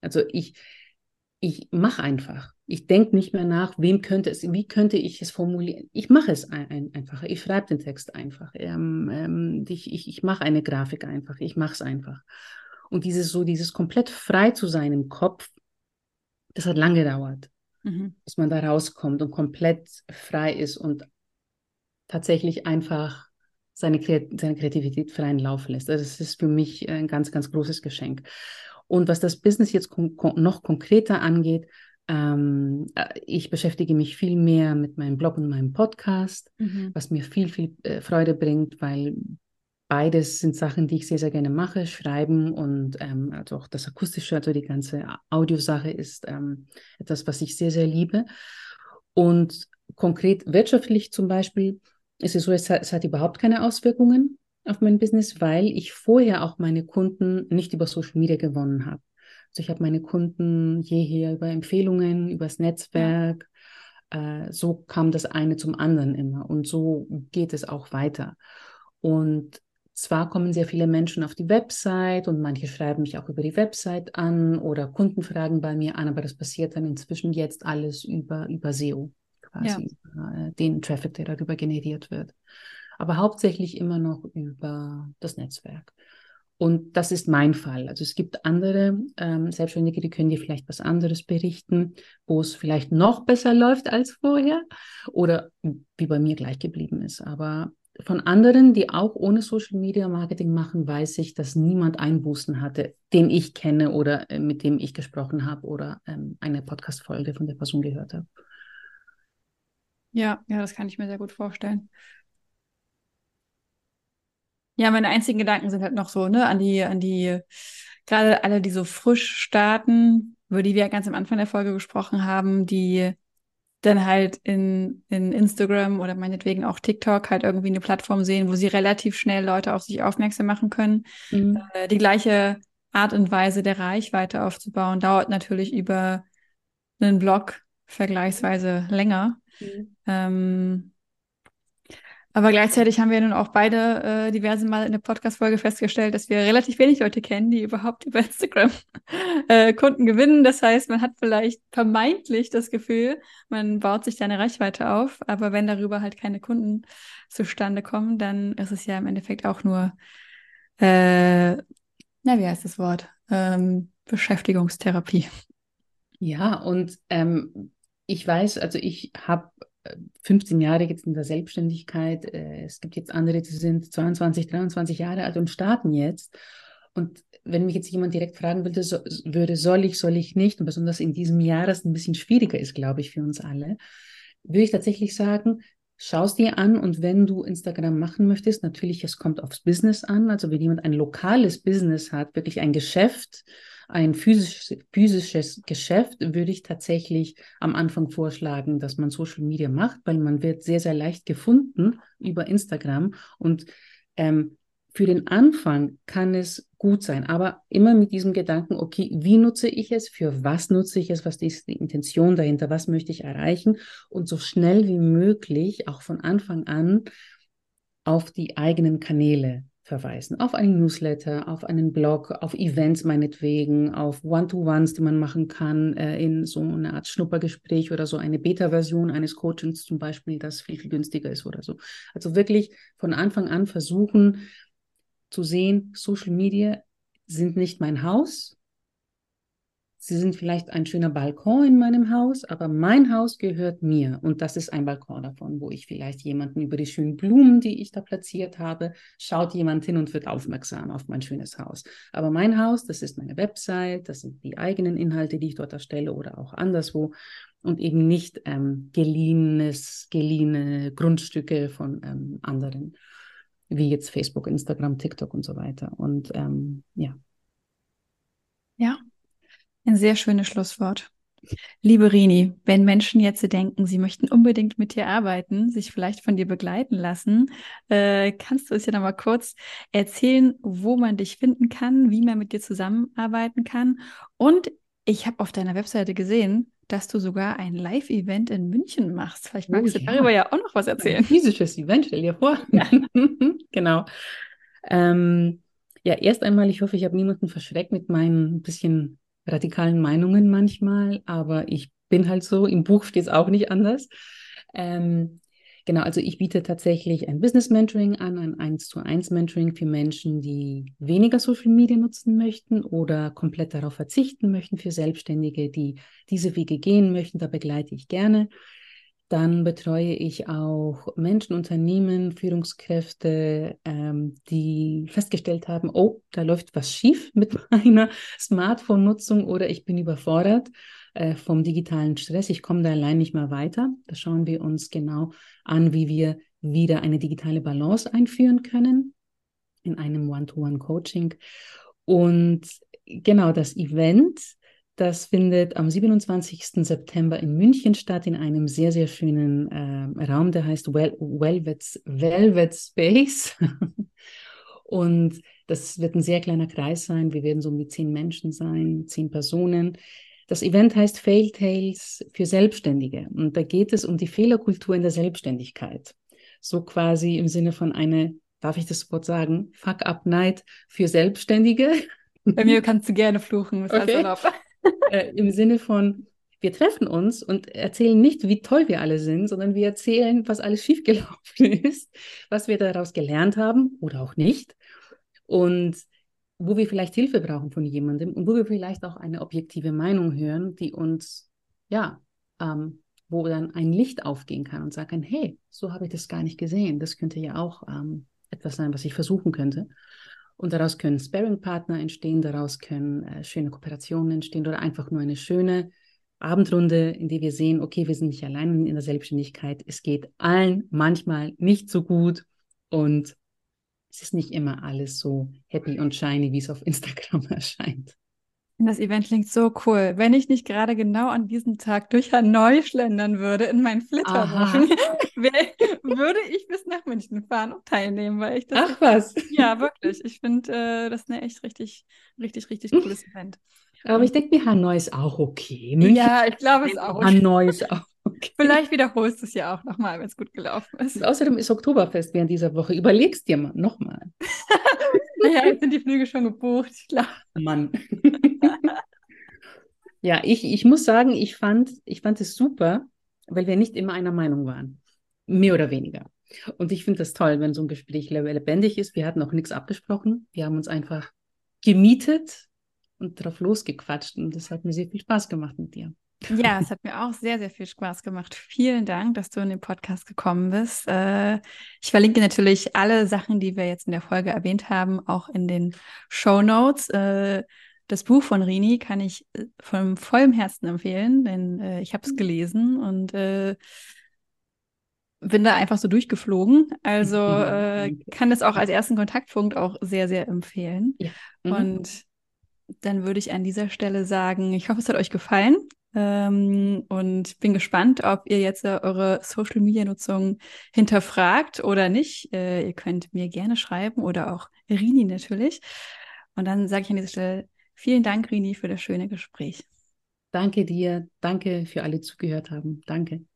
Also ich, ich mache einfach. Ich denke nicht mehr nach, wem könnte es, wie könnte ich es formulieren. Ich mache es ein, ein, einfach. Ich schreibe den Text einfach. Ähm, ähm, ich ich, ich mache eine Grafik einfach. Ich mache es einfach. Und dieses so, dieses komplett frei zu sein im Kopf, das hat lange gedauert, mhm. bis man da rauskommt und komplett frei ist und tatsächlich einfach seine, seine Kreativität freien Lauf lässt. Also das ist für mich ein ganz, ganz großes Geschenk. Und was das Business jetzt kon noch konkreter angeht, ähm, äh, ich beschäftige mich viel mehr mit meinem Blog und meinem Podcast, mhm. was mir viel, viel äh, Freude bringt, weil Beides sind Sachen, die ich sehr, sehr gerne mache, schreiben und ähm, also auch das Akustische, also die ganze Audiosache ist ähm, etwas, was ich sehr, sehr liebe. Und konkret wirtschaftlich zum Beispiel ist es so, es hat, es hat überhaupt keine Auswirkungen auf mein Business, weil ich vorher auch meine Kunden nicht über Social Media gewonnen habe. Also ich habe meine Kunden jeher über Empfehlungen, übers Netzwerk. Äh, so kam das eine zum anderen immer und so geht es auch weiter. Und zwar kommen sehr viele Menschen auf die Website und manche schreiben mich auch über die Website an oder Kunden fragen bei mir an, aber das passiert dann inzwischen jetzt alles über, über SEO, quasi ja. Äh, den Traffic, der darüber generiert wird. Aber hauptsächlich immer noch über das Netzwerk. Und das ist mein Fall. Also es gibt andere ähm, Selbstständige, die können dir vielleicht was anderes berichten, wo es vielleicht noch besser läuft als vorher oder wie bei mir gleich geblieben ist. Aber von anderen, die auch ohne Social Media Marketing machen, weiß ich, dass niemand Einbußen hatte, den ich kenne oder äh, mit dem ich gesprochen habe oder ähm, eine Podcast-Folge von der Person gehört habe. Ja, ja, das kann ich mir sehr gut vorstellen. Ja, meine einzigen Gedanken sind halt noch so, ne, an die, an die, gerade alle, die so frisch starten, über die wir ja ganz am Anfang der Folge gesprochen haben, die dann halt in, in Instagram oder meinetwegen auch TikTok halt irgendwie eine Plattform sehen, wo sie relativ schnell Leute auf sich aufmerksam machen können. Mhm. Äh, die gleiche Art und Weise der Reichweite aufzubauen, dauert natürlich über einen Blog vergleichsweise länger. Mhm. Ähm, aber gleichzeitig haben wir nun auch beide äh, diverse Mal in der Podcast-Folge festgestellt, dass wir relativ wenig Leute kennen, die überhaupt über Instagram [LAUGHS] äh, Kunden gewinnen. Das heißt, man hat vielleicht vermeintlich das Gefühl, man baut sich da eine Reichweite auf, aber wenn darüber halt keine Kunden zustande kommen, dann ist es ja im Endeffekt auch nur, äh, na, wie heißt das Wort? Ähm, Beschäftigungstherapie. Ja, und ähm, ich weiß, also ich habe 15 Jahre jetzt in der Selbstständigkeit. Äh, es gibt jetzt andere, die sind 22, 23 Jahre alt und starten jetzt. Und wenn mich jetzt jemand direkt fragen würde, so, würde soll ich, soll ich nicht, und besonders in diesem Jahr, das ein bisschen schwieriger ist, glaube ich, für uns alle, würde ich tatsächlich sagen, schau es dir an und wenn du Instagram machen möchtest, natürlich, es kommt aufs Business an. Also wenn jemand ein lokales Business hat, wirklich ein Geschäft, ein physisches, physisches Geschäft, würde ich tatsächlich am Anfang vorschlagen, dass man Social Media macht, weil man wird sehr, sehr leicht gefunden über Instagram und ähm, für den Anfang kann es gut sein, aber immer mit diesem Gedanken, okay, wie nutze ich es, für was nutze ich es, was ist die Intention dahinter, was möchte ich erreichen? Und so schnell wie möglich auch von Anfang an auf die eigenen Kanäle verweisen. Auf einen Newsletter, auf einen Blog, auf Events meinetwegen, auf One-to-Ones, die man machen kann, äh, in so eine Art Schnuppergespräch oder so eine Beta-Version eines Coachings zum Beispiel, das viel, viel günstiger ist oder so. Also wirklich von Anfang an versuchen zu sehen, Social Media sind nicht mein Haus, Sie sind vielleicht ein schöner Balkon in meinem Haus, aber mein Haus gehört mir. Und das ist ein Balkon davon, wo ich vielleicht jemanden über die schönen Blumen, die ich da platziert habe, schaut jemand hin und wird aufmerksam auf mein schönes Haus. Aber mein Haus, das ist meine Website, das sind die eigenen Inhalte, die ich dort erstelle oder auch anderswo und eben nicht ähm, geliehenes, geliehene Grundstücke von ähm, anderen, wie jetzt Facebook, Instagram, TikTok und so weiter. Und ähm, ja. Ja, ein sehr schönes Schlusswort. Liebe Rini, wenn Menschen jetzt denken, sie möchten unbedingt mit dir arbeiten, sich vielleicht von dir begleiten lassen, äh, kannst du es ja noch mal kurz erzählen, wo man dich finden kann, wie man mit dir zusammenarbeiten kann. Und ich habe auf deiner Webseite gesehen, dass du sogar ein Live-Event in München machst. Vielleicht magst oh, du ja. darüber ja auch noch was erzählen. Ein physisches Event, stell dir vor. Ja. [LAUGHS] genau. Ähm, ja, erst einmal, ich hoffe, ich habe niemanden verschreckt mit meinen bisschen radikalen Meinungen manchmal, aber ich bin halt so. Im Buch steht es auch nicht anders. Ähm, genau, also ich biete tatsächlich ein Business Mentoring an, ein 1 zu 1 Mentoring für Menschen, die weniger Social Media nutzen möchten oder komplett darauf verzichten möchten für Selbstständige, die diese Wege gehen möchten. Da begleite ich gerne. Dann betreue ich auch Menschen, Unternehmen, Führungskräfte, ähm, die festgestellt haben, oh, da läuft was schief mit [LAUGHS] meiner Smartphone-Nutzung oder ich bin überfordert äh, vom digitalen Stress. Ich komme da allein nicht mehr weiter. Da schauen wir uns genau an, wie wir wieder eine digitale Balance einführen können in einem One-to-One-Coaching. Und genau das Event das findet am 27. September in München statt, in einem sehr, sehr schönen äh, Raum, der heißt well Velvet, Velvet Space. [LAUGHS] und das wird ein sehr kleiner Kreis sein. Wir werden so um die zehn Menschen sein, zehn Personen. Das Event heißt Fail Tales für Selbstständige. Und da geht es um die Fehlerkultur in der Selbstständigkeit. So quasi im Sinne von eine, darf ich das Wort sagen, Fuck-Up-Night für Selbstständige. Bei mir kannst du gerne fluchen, ist okay. alles [LAUGHS] äh, im Sinne von, wir treffen uns und erzählen nicht, wie toll wir alle sind, sondern wir erzählen, was alles schiefgelaufen [LAUGHS] ist, was wir daraus gelernt haben oder auch nicht und wo wir vielleicht Hilfe brauchen von jemandem und wo wir vielleicht auch eine objektive Meinung hören, die uns, ja, ähm, wo dann ein Licht aufgehen kann und sagen, hey, so habe ich das gar nicht gesehen. Das könnte ja auch ähm, etwas sein, was ich versuchen könnte. Und daraus können Sparing-Partner entstehen, daraus können äh, schöne Kooperationen entstehen oder einfach nur eine schöne Abendrunde, in der wir sehen, okay, wir sind nicht allein in der Selbstständigkeit. Es geht allen manchmal nicht so gut und es ist nicht immer alles so happy und shiny, wie es auf [LAUGHS] Instagram erscheint. Das Event klingt so cool. Wenn ich nicht gerade genau an diesem Tag durch Hanoi schlendern würde in meinen Flitterwochen, [LAUGHS] würde ich bis nach München fahren und teilnehmen, weil ich das. Ach was. [LAUGHS] Ja, wirklich. Ich finde, äh, das ist eine echt richtig, richtig, richtig cooles Event. Aber ich denke mir, Hanoi ist auch okay. München ja, ich glaube es auch. Hanoi ist auch okay. Vielleicht wiederholst du es ja auch nochmal, wenn es gut gelaufen ist. Und außerdem ist Oktoberfest während dieser Woche. Überlegst dir mal nochmal. [LAUGHS] ja, jetzt sind die Flüge schon gebucht, klar. Mann. [LAUGHS] ja, ich, ich muss sagen, ich fand, ich fand es super, weil wir nicht immer einer Meinung waren. Mehr oder weniger. Und ich finde das toll, wenn so ein Gespräch lebendig ist. Wir hatten auch nichts abgesprochen. Wir haben uns einfach gemietet und drauf losgequatscht. Und das hat mir sehr viel Spaß gemacht mit dir. Ja, es hat mir auch sehr, sehr viel Spaß gemacht. Vielen Dank, dass du in den Podcast gekommen bist. Äh, ich verlinke natürlich alle Sachen, die wir jetzt in der Folge erwähnt haben, auch in den Show Notes. Äh, das Buch von Rini kann ich äh, von vollem Herzen empfehlen, denn ich habe es gelesen und bin da einfach so durchgeflogen. Also [LAUGHS] kann es auch als ersten Kontaktpunkt auch sehr, sehr empfehlen. Ja. Mhm. Und dann würde ich an dieser Stelle sagen, ich hoffe, es hat euch gefallen. Ähm, und bin gespannt, ob ihr jetzt äh, eure Social Media Nutzung hinterfragt oder nicht. Äh, ihr könnt mir gerne schreiben oder auch Rini natürlich. Und dann sage ich an dieser Stelle vielen Dank, Rini, für das schöne Gespräch. Danke dir. Danke für alle, die zugehört haben. Danke.